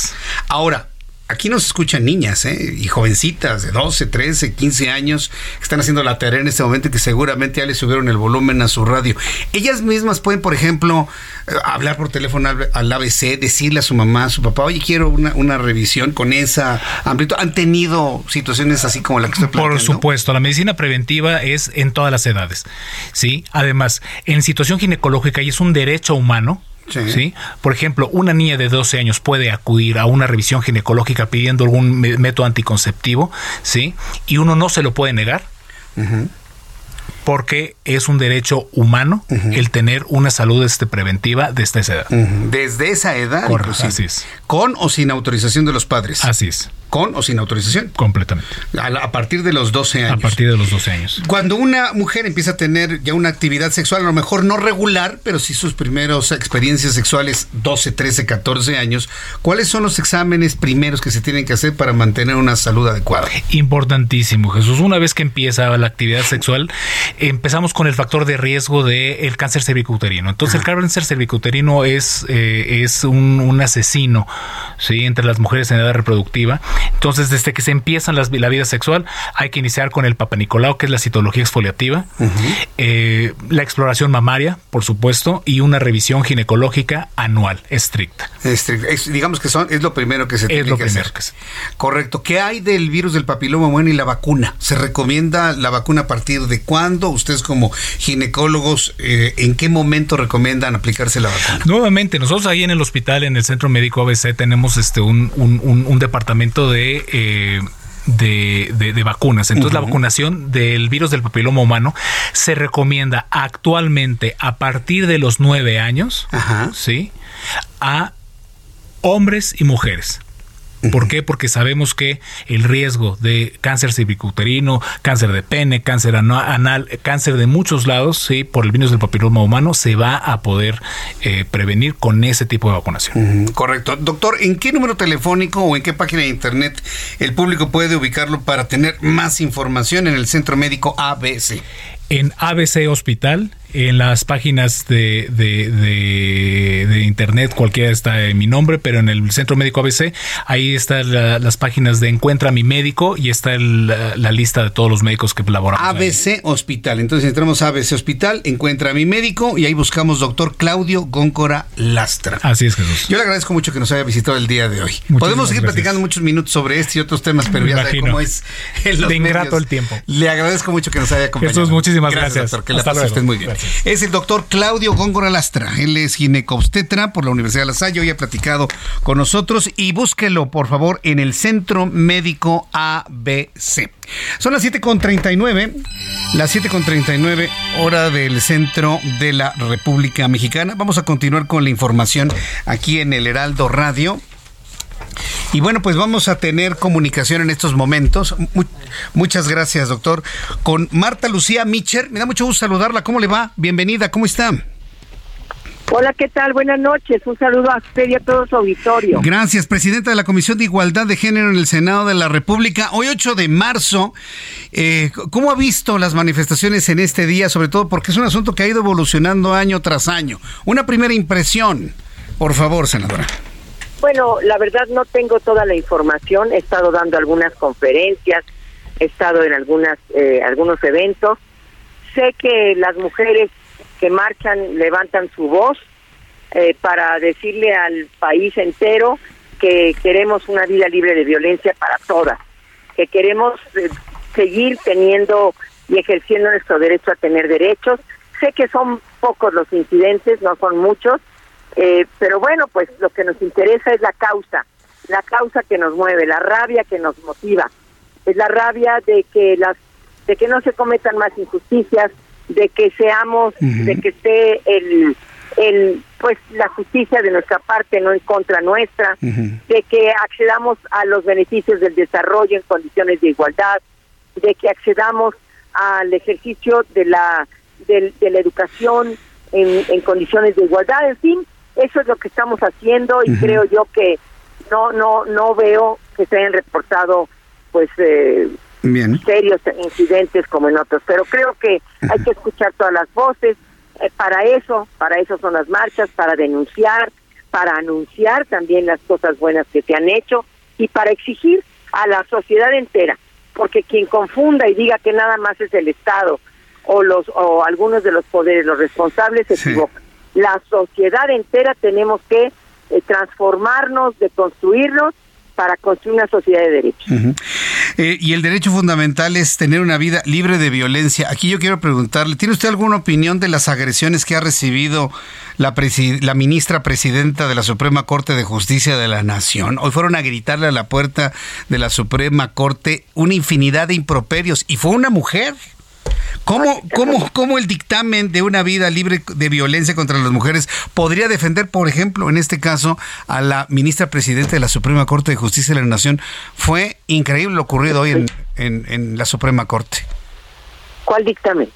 Ahora, aquí nos escuchan niñas ¿eh? y jovencitas de 12, 13, 15 años que están haciendo la tarea en este momento y que seguramente ya le subieron el volumen a su radio. Ellas mismas pueden, por ejemplo, eh, hablar por teléfono al, ABC, decirle a su mamá, a su papá, oye, quiero una, una revisión con esa amplitud. ¿Han tenido situaciones así como la que estoy planteando? Por supuesto, la medicina preventiva es en todas las edades. ¿sí? Además, en situación ginecológica y es un derecho humano Sí. Por ejemplo, una niña de 12 años puede acudir a una revisión ginecológica pidiendo algún método anticonceptivo, ¿sí? Y uno no se lo puede negar. Porque es un derecho humano el tener una salud este, preventiva desde esa edad. Desde esa edad, Así es. Con o sin autorización de los padres. Así es. Con o sin autorización. Completamente. A, partir de los 12 años. A partir de los 12 años. Cuando una mujer empieza a tener ya una actividad sexual, a lo mejor no regular, pero sí sus primeros experiencias sexuales, 12, 13, 14 años, ¿cuáles son los exámenes primeros que se tienen que hacer para mantener una salud adecuada? Importantísimo, Jesús. Una vez que empieza la actividad sexual, empezamos con el factor de riesgo del cáncer cervicouterino. Entonces, el cáncer cervicouterino es, eh, es un, asesino ¿sí? entre las mujeres en edad reproductiva. Entonces, desde que se empieza la vida sexual, hay que iniciar con el Papa Nicolau, que es la citología exfoliativa, eh, la exploración mamaria, por supuesto, y una revisión ginecológica anual, estricta. digamos que son, es lo primero que se tiene que hacer. Correcto. ¿Qué hay del virus del papiloma humano y la vacuna? ¿Se recomienda la vacuna a partir de cuándo? Ustedes como ginecólogos, eh, ¿en qué momento recomiendan aplicarse la vacuna? Nuevamente, nosotros ahí en el hospital, en el Centro Médico ABC, tenemos este un, un, departamento de... Eh, de, vacunas. Entonces, la vacunación del virus del papiloma humano se recomienda actualmente a partir de los nueve años, ¿sí? A hombres y mujeres. ¿Por qué? Porque sabemos que el riesgo de cáncer cervicuterino, cáncer de pene, cáncer anal, cáncer de muchos lados, sí, por el virus del papiloma humano, se va a poder eh, prevenir con ese tipo de vacunación. correcto. Doctor, ¿en qué número telefónico o en qué página de internet el público puede ubicarlo para tener más información en el Centro Médico ABC? En ABC Hospital en las páginas de, de, internet, cualquiera está en mi nombre, pero en el Centro Médico ABC, ahí están las páginas de Encuentra mi médico y está la, lista de todos los médicos que laboramos. ABC Hospital. Entonces entramos a ABC Hospital, Encuentra mi médico y ahí buscamos doctor Claudio Góncora Lastra. Así es, Jesús. Yo le agradezco mucho que nos haya visitado el día de hoy. Podemos seguir platicando muchos minutos sobre este y otros temas, pero ya sabe cómo es en los De ingrato el tiempo. Le agradezco mucho que nos haya acompañado. Jesús, muchísimas gracias. Doctor, que la luego. muy bien. Es el doctor Claudio Góngora Lastra. Él es ginecobstetra por la Universidad de La Salle. Hoy ha platicado con nosotros y búsquelo, por favor, en el Centro Médico ABC. Son las 7.39, las 7.39 hora del centro de la República Mexicana. Vamos a continuar con la información aquí en el Heraldo Radio. Y bueno, pues vamos a tener comunicación en estos momentos. muchas gracias, doctor. Con Marta Lucía Micher. Me da mucho gusto saludarla. ¿Cómo le va? Bienvenida. ¿Cómo está? Hola, ¿qué tal? Buenas noches. Un saludo a usted y a todo su auditorio. Gracias, presidenta de la Comisión de Igualdad de Género en el Senado de la República. Hoy 8 de marzo, eh, ¿cómo ha visto las manifestaciones en este día? Sobre todo porque es un asunto que ha ido evolucionando año tras año. Una primera impresión, por favor, senadora. Bueno, la verdad no tengo toda la información. He estado dando algunas conferencias, he estado en algunas eh, algunos eventos. Sé que las mujeres que marchan levantan su voz eh, para decirle al país entero que queremos una vida libre de violencia para todas, que queremos eh, seguir teniendo y ejerciendo nuestro derecho a tener derechos. Sé que son pocos los incidentes, no son muchos, eh, pero bueno, pues lo que nos interesa es la causa, la causa que nos mueve, la rabia que nos motiva, es la rabia de que las, de que no se cometan más injusticias, de que seamos, de que esté el, el, pues la justicia de nuestra parte, no en contra nuestra, de que accedamos a los beneficios del desarrollo en condiciones de igualdad, de que accedamos al ejercicio de la de, la educación en, en condiciones de igualdad, en fin, eso es lo que estamos haciendo y creo yo que no no no veo que se hayan reportado pues eh, serios incidentes como en otros, pero creo que hay que escuchar todas las voces. Eh, para eso, para eso son las marchas, para denunciar, para anunciar también las cosas buenas que se han hecho y para exigir a la sociedad entera, porque quien confunda y diga que nada más es el Estado o los o algunos de los poderes los responsables se equivocan la sociedad entera tenemos que eh, transformarnos, de construirnos para construir una sociedad de derechos. Eh, y el derecho fundamental es tener una vida libre de violencia. Aquí yo quiero preguntarle, ¿tiene usted alguna opinión de las agresiones que ha recibido la, la ministra presidenta de la Suprema Corte de Justicia de la Nación? Hoy fueron a gritarle a la puerta de la Suprema Corte una infinidad de improperios y fue una mujer. ¿Cómo, cómo, ¿Cómo el dictamen de una vida libre de violencia contra las mujeres podría defender, por ejemplo, en este caso, a la ministra presidenta de la Suprema Corte de Justicia de la Nación? Fue increíble lo ocurrido hoy en, en, en la Suprema Corte. ¿Cuál dictamen?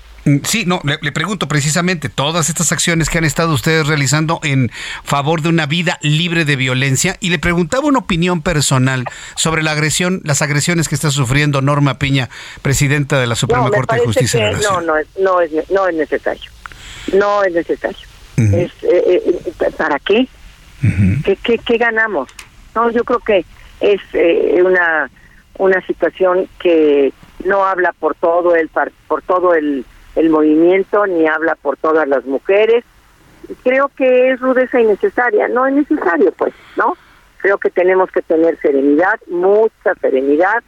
Sí, no, le, le pregunto precisamente, todas estas acciones que han estado ustedes realizando en favor de una vida libre de violencia, y le preguntaba una opinión personal sobre la agresión, las agresiones que está sufriendo Norma Piña, presidenta de la Suprema no, Corte de Justicia de la no, no, es, no, es, no es necesario. No es necesario. es, eh, eh, ¿Para qué? ¿Qué, qué? qué ganamos? No, yo creo que es eh, una una situación que no habla por todo el por todo el, el movimiento ni habla por todas las mujeres. Creo que es rudeza innecesaria. No es necesario, pues, ¿no? Creo que tenemos que tener serenidad, mucha serenidad,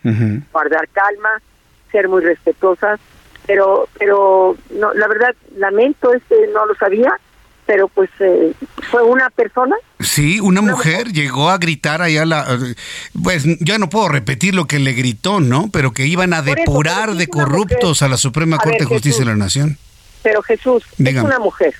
guardar calma, ser muy respetuosas, pero pero no la verdad lamento este no lo sabía, pero pues eh, fue una persona Sí, una mujer llegó a gritar allá la pues ya no puedo repetir lo que le gritó, ¿no? Pero que iban a Por depurar de corruptos mujer. a la Suprema A Corte ver, de Justicia de la Nación. Pero Jesús, Dígame. es una mujer.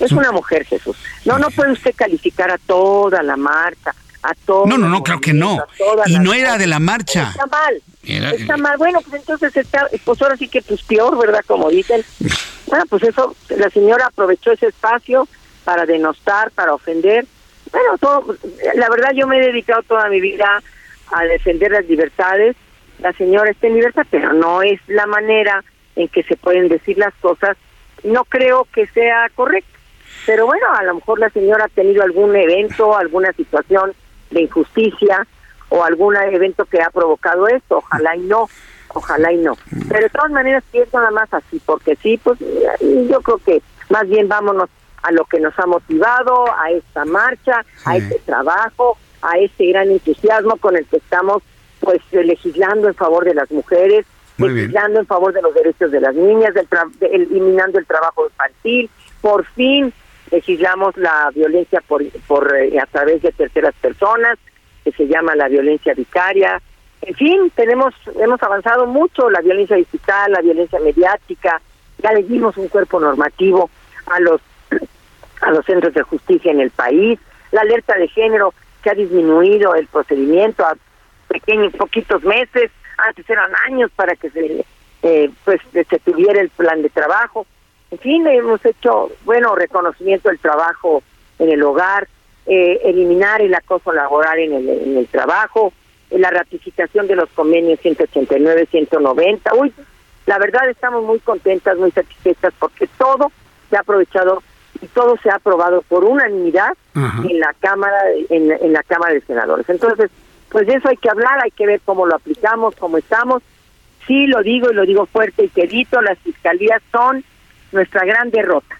Es una mujer, Jesús. No, no puede usted calificar a toda la marcha, a todo. No, no, no, claro que no. Y no era de la marcha. Está mal. Era- Está mal. Bueno, pues entonces está, pues ahora sí que pues peor, ¿verdad? Como dicen. Bueno, pues eso, la señora aprovechó ese espacio para denostar, para ofender. Bueno, todo, la verdad yo me he dedicado toda mi vida a defender las libertades. La señora está en libertad, pero no es la manera en que se pueden decir las cosas. No creo que sea correcto. Pero bueno, a lo mejor la señora ha tenido algún evento, alguna situación de injusticia o algún evento que ha provocado esto. Ojalá y no, ojalá y no. Pero de todas maneras, si es nada más así, porque sí, pues yo creo que más bien vámonos a lo que nos ha motivado, a esta marcha, a este trabajo, a este gran entusiasmo con el que estamos pues legislando en favor de las mujeres, Muy bien. legislando en favor de los derechos de las niñas, del tra- de- eliminando el trabajo infantil, por fin legislamos la violencia por, por eh, a través de terceras personas, que se llama la violencia vicaria. En fin, tenemos hemos avanzado mucho, la violencia digital, la violencia mediática, ya le dimos un cuerpo normativo a los a los centros de justicia en el país, la alerta de género que ha disminuido el procedimiento a pequeños, poquitos meses, antes eran años para que se eh, pues se tuviera el plan de trabajo. En fin, hemos hecho, bueno, reconocimiento del trabajo en el hogar, eh, eliminar el acoso laboral en el, en el trabajo, eh, la ratificación de los convenios 189, 190. Uy, la verdad estamos muy contentas, muy satisfechas porque todo se ha aprovechado y todo se ha aprobado por unanimidad en la cámara en, en la cámara de senadores. Entonces, pues de eso hay que hablar, hay que ver cómo lo aplicamos, cómo estamos. Sí, lo digo y lo digo fuerte y quedito, las fiscalías son nuestra gran derrota.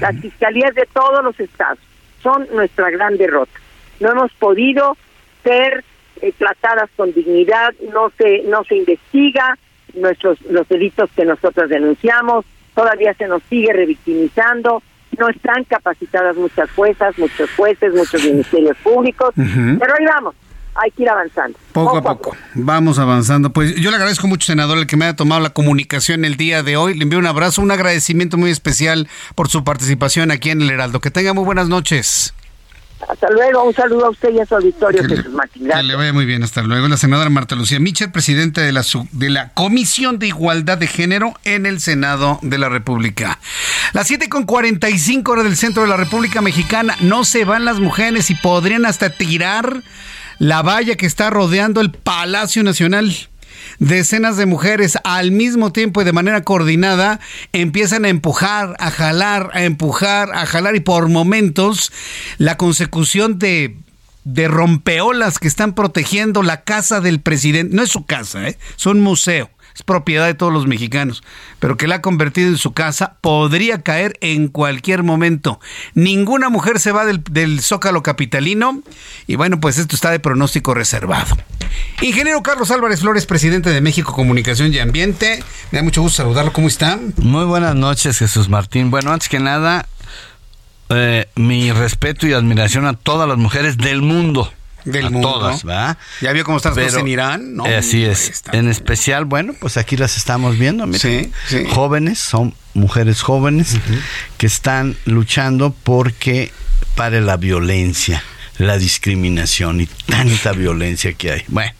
Las fiscalías de todos los estados son nuestra gran derrota. No hemos podido ser eh, tratadas con dignidad, no se no se investiga nuestros los delitos que nosotros denunciamos, todavía se nos sigue revictimizando, no están capacitadas muchas juezas, muchos jueces, muchos ministerios públicos, pero ahí vamos, hay que ir avanzando. Poco a poco. Vamos avanzando. Pues yo le agradezco mucho, senador, el que me haya tomado la comunicación el día de hoy. Le envío un abrazo, un agradecimiento muy especial por su participación aquí en el Heraldo. Que tenga muy buenas noches. Hasta luego, un saludo a usted y a su auditorio, Jesús Martín. Que le vaya muy bien, hasta luego. La senadora Marta Lucía Mitchell, presidenta de la, de la Comisión de Igualdad de Género en el Senado de la República. Las 7 con 45 horas del centro de la República Mexicana. No se van las mujeres y podrían hasta tirar la valla que está rodeando el Palacio Nacional. Decenas de mujeres al mismo tiempo y de manera coordinada empiezan a empujar, a jalar, a empujar, a jalar y por momentos la consecución de de rompeolas que están protegiendo la casa del presidente. No es su casa, ¿eh? es un museo. Es propiedad de todos los mexicanos, pero que la ha convertido en su casa, podría caer en cualquier momento. Ninguna mujer se va del, del zócalo capitalino y bueno, pues esto está de pronóstico reservado. Ingeniero Carlos Álvarez Flores, presidente de México Comunicación y Ambiente. Me da mucho gusto saludarlo. ¿Cómo está? Muy buenas noches, Jesús Martín. Bueno, antes que nada, eh, mi respeto y admiración a todas las mujeres del mundo. Del a mundo. todas, ¿verdad? Ya vio cómo están las cosas en Irán, ¿no? eh, así es. En especial, bueno, pues aquí las estamos viendo. mira. Sí, sí. Jóvenes, son mujeres jóvenes que están luchando porque pare la violencia, la discriminación y tanta violencia que hay. Bueno.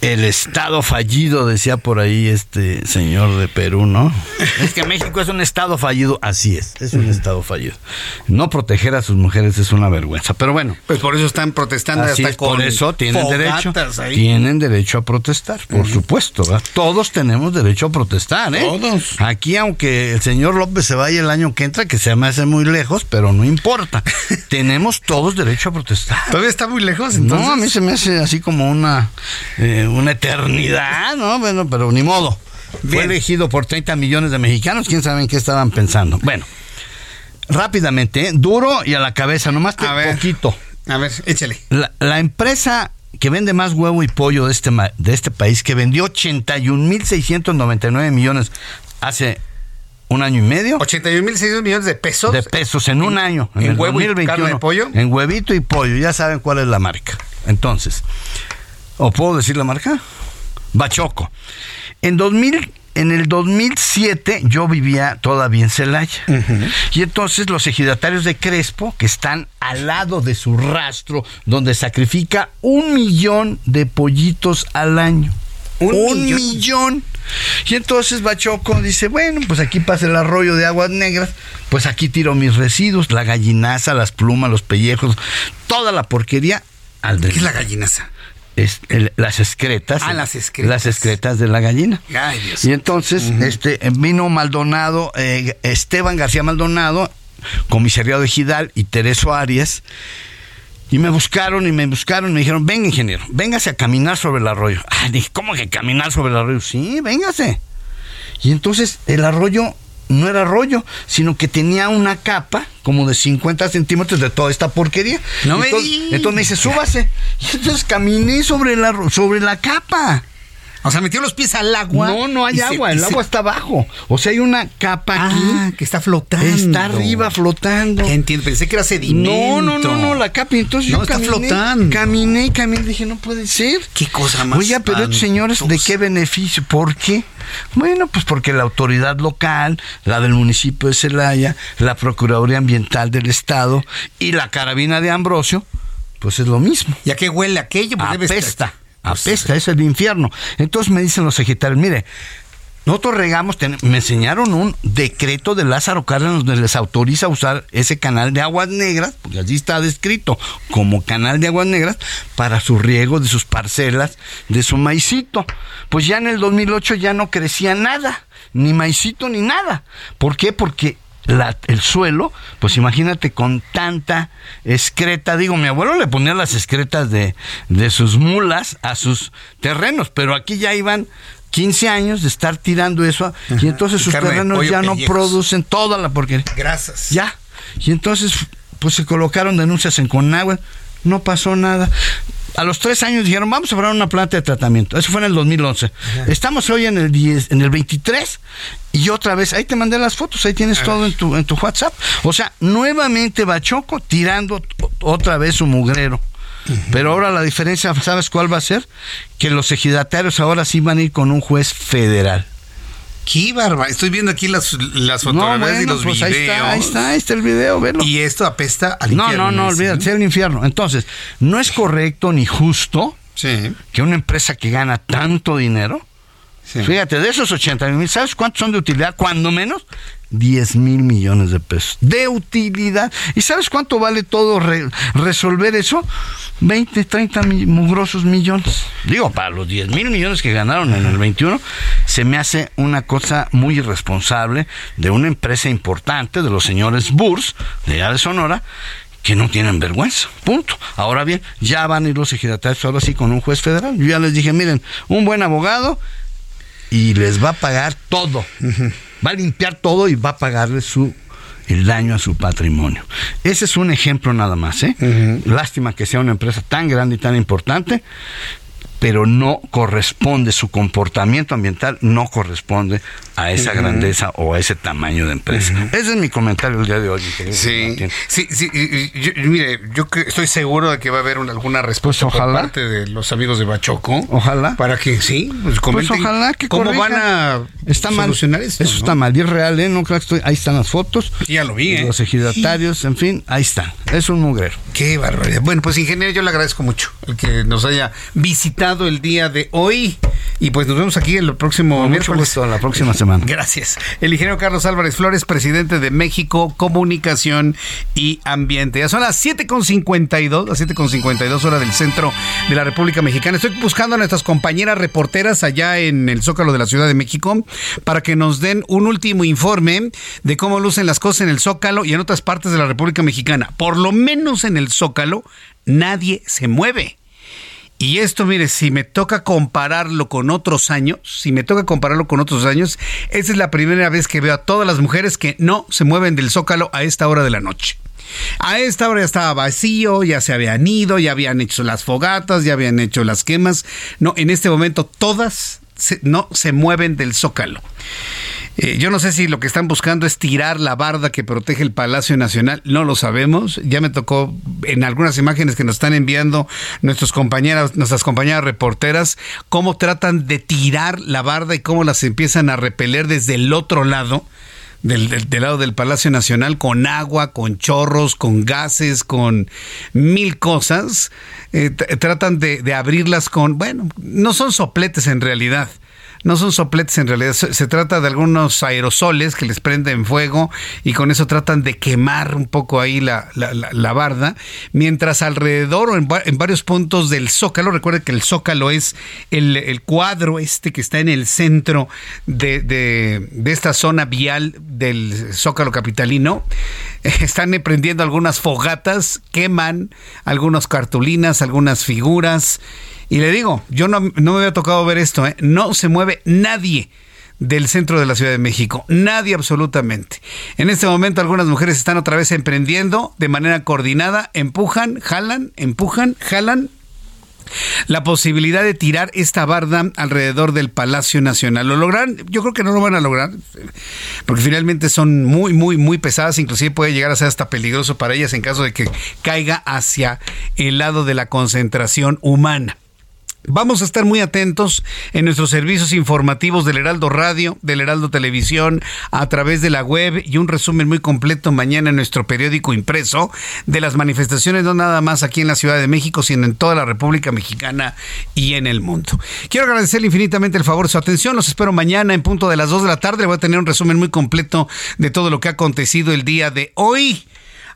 El estado fallido, decía por ahí este señor de Perú, ¿no? Es que México es un estado fallido. Así es, es un estado fallido. No proteger a sus mujeres es una vergüenza. Pero bueno, Pues por eso están protestando Así hasta es, con por eso tienen derecho. ahí. Tienen derecho a protestar, por supuesto. ¿verdad? Todos tenemos derecho a protestar, ¿eh? Todos. Aquí, aunque el señor López se vaya el año que entra, que se me hace muy lejos, pero no importa. tenemos todos derecho a protestar. Todavía está muy lejos, entonces. No, a mí se me hace así como una, eh, una eternidad, ¿no? Bueno, pero ni modo. Fue elegido por 30 millones de mexicanos, quién sabe en qué estaban pensando. Bueno, rápidamente, ¿eh? duro y a la cabeza, nomás te A ver. poquito. A ver, échale. La, la empresa que vende más huevo y pollo de este, de este país, que vendió 81.699 millones hace un año y medio 81.600 millones de pesos. de pesos en un año. en el huevo y carne de pollo? En huevito y pollo, ya saben cuál es la marca. Entonces, ¿o puedo decir la marca? Bachoco. En 2000, en el 2007 yo vivía todavía en Celaya. Y entonces los ejidatarios de Crespo, que están al lado de su rastro, donde sacrifica un millón de pollitos al año. Un, millón. Y entonces Bachoco dice, bueno, pues aquí pasa el arroyo de aguas negras, pues aquí tiro mis residuos, la gallinaza, las plumas, los pellejos, toda la porquería al ¿Qué es la gallinaza? Es el- las excretas. Ah, las excretas. Las excretas de la gallina. Ay, Dios. Y entonces este, vino Maldonado, eh, Esteban García Maldonado, comisariado de Gidal y Tereso Arias. Y me buscaron y me buscaron y me dijeron, venga ingeniero, véngase a caminar sobre el arroyo. Ah, dije, ¿cómo que caminar sobre el arroyo? Sí, véngase. Y entonces el arroyo no era arroyo, sino que tenía una capa como de 50 centímetros de toda esta porquería. No me entonces, digas. entonces me dice, súbase. Y entonces caminé sobre la, sobre la capa. O sea, metió los pies al agua. No, no hay se- agua, el se- agua está abajo. O sea, hay una capa Ah, aquí. que está flotando. Está arriba flotando. Ya entiendo, pensé que era sedimento. No, no, no, no, la capa. Entonces No, yo está caminé, flotando. Caminé y caminé. Dije, no puede ser. Qué cosa más. Oiga, pero estos señores, ¿de qué beneficio? ¿Por qué? Bueno, pues porque la autoridad local, la del municipio de Celaya, la Procuraduría Ambiental del Estado y la carabina de Ambrosio, pues es lo mismo. ¿Y a qué huele aquello? Pues Apesta, apesta, es el infierno. Entonces me dicen los ejecutarios, mire, nosotros regamos, me enseñaron un decreto de Lázaro Cárdenas donde les autoriza usar ese canal de aguas negras, porque allí está descrito como canal de aguas negras, para su riego de sus parcelas, de su maicito. Pues ya en el 2008 ya no crecía nada, ni maicito ni nada. ¿Por qué? Porque la- el suelo, pues imagínate con tanta excreta, digo, mi abuelo le ponía las excretas de, de sus mulas a sus terrenos, pero aquí ya iban 15 años de estar tirando eso y entonces sus Carne terrenos ya no pellejos. producen toda la porquería. Grasas. Ya. Y entonces, pues se colocaron denuncias en Conagua, no pasó nada. A los tres años dijeron, vamos a abrir una planta de tratamiento. Eso fue en el 2011. Estamos hoy en el 10, en el 23 y otra vez, ahí te mandé las fotos, ahí tienes todo en tu, en tu WhatsApp. O sea, nuevamente Bachoco tirando otra vez su mugrero. Pero ahora la diferencia, ¿sabes cuál va a ser? Que los ejidatarios ahora sí van a ir con un juez federal. Qué barba. Estoy viendo aquí las, las fotografías y los pues videos. ahí está, ahí está, ahí está el video, velo. Y esto apesta al No, infierno. no, no, dicen, olvídate, es el infierno. Entonces, no es correcto ni justo Sí. que una empresa que gana tanto dinero, Sí. fíjate, de esos 80 mil, ¿sabes cuántos son de utilidad? Cuando menos, 10 mil millones de pesos de utilidad. ¿Y sabes cuánto vale todo re- resolver eso? 20, 30 mi- mugrosos millones. Digo, para los 10 mil millones que ganaron en el 21, se me hace una cosa muy irresponsable de una empresa importante, de los señores Burs, de allá de Sonora, que no tienen vergüenza. Punto. Ahora bien, ya van a ir los ejidatarios ahora sí con un juez federal. Yo ya les dije, miren, un buen abogado y les va a pagar todo. Va a limpiar todo y va a pagarles su el daño a su patrimonio. Ese es un ejemplo nada más, ¿eh? Lástima que sea una empresa tan grande y tan importante pero no corresponde, su comportamiento ambiental no corresponde a esa grandeza o a ese tamaño de empresa. Ese es mi comentario el día de hoy. Sí, sí, sí. mire, yo estoy seguro de que va a haber alguna respuesta pues por parte de los amigos de Bachoco. Ojalá. Para que sí, pues, pues ojalá que cómo van a está solucionar esto. Eso está mal, y es real, ¿eh? No creo que estoy, ahí están las fotos. ya lo vi, ¿eh? Los ejidatarios, en fin, ahí está. Es un mugrero. Qué barbaridad. Bueno, pues ingeniero, yo le agradezco mucho el que nos haya visitado el día de hoy. Y pues nos vemos aquí el próximo miércoles. la próxima semana. Gracias. El ingeniero Carlos Álvarez Flores, presidente de México, Comunicación y Ambiente. Ya son las 7.52, las 7.52 horas del centro de la República Mexicana. Estoy buscando a nuestras compañeras reporteras allá en el Zócalo de la Ciudad de México para que nos den un último informe de cómo lucen las cosas en el Zócalo y en otras partes de la República Mexicana. Por lo menos en el Zócalo, nadie se mueve. Y esto, mire, si me toca compararlo con otros años, si me toca compararlo con otros años, esa es la primera vez que veo a todas las mujeres que no se mueven del zócalo a esta hora de la noche. A esta hora ya estaba vacío, ya se habían ido, ya habían hecho las fogatas, ya habían hecho las quemas. No, en este momento todas no se mueven del zócalo. Eh, yo no sé si lo que están buscando es tirar la barda que protege el Palacio Nacional, no lo sabemos. Ya me tocó en algunas imágenes que nos están enviando nuestros compañeras, nuestras compañeras reporteras, cómo tratan de tirar la barda y cómo las empiezan a repeler desde el otro lado. Del, lado del Palacio Nacional con agua, con chorros, con gases, con mil cosas. Eh, tratan de abrirlas con, bueno, no son sopletes en realidad no son sopletes en realidad, se, trata de algunos aerosoles que les prenden fuego y con eso tratan de quemar un poco ahí la, la, barda, mientras alrededor o en, varios puntos del zócalo, recuerde que el zócalo es el, cuadro este que está en el centro de, de, esta zona vial del zócalo capitalino, están prendiendo algunas fogatas, queman algunas cartulinas, algunas figuras, y le digo, yo no, me había tocado ver esto, ¿eh? no se mueve nadie del centro de la Ciudad de México. Nadie absolutamente. En este momento algunas mujeres están otra vez emprendiendo de manera coordinada, empujan, jalan, empujan, jalan la posibilidad de tirar esta barda alrededor del Palacio Nacional. ¿Lo logran? Yo creo que no lo van a lograr, porque finalmente son muy, muy, muy pesadas, inclusive puede llegar a ser hasta peligroso para ellas en caso de que caiga hacia el lado de la concentración humana. Vamos a estar muy atentos en nuestros servicios informativos del Heraldo Radio, del Heraldo Televisión, a través de la web y un resumen muy completo mañana en nuestro periódico impreso de las manifestaciones, no nada más aquí en la Ciudad de México, sino en toda la República Mexicana y en el mundo. Quiero agradecerle infinitamente el favor de su atención. Los espero mañana en punto de las 2 de la tarde. voy a tener un resumen muy completo de todo lo que ha acontecido el día de hoy.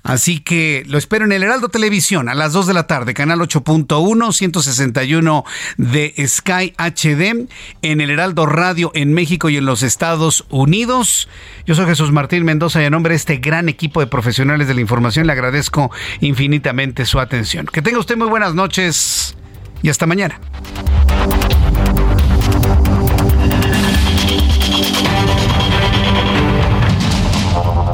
Así que lo espero en el Heraldo Televisión a las 2 de la tarde, canal 8.1, 161 de Sky HD, en el Heraldo Radio en México y en los Estados Unidos. Yo soy Jesús Martín Mendoza y en nombre de este gran equipo de profesionales de la información le agradezco infinitamente su atención. Que tenga usted muy buenas noches y hasta mañana.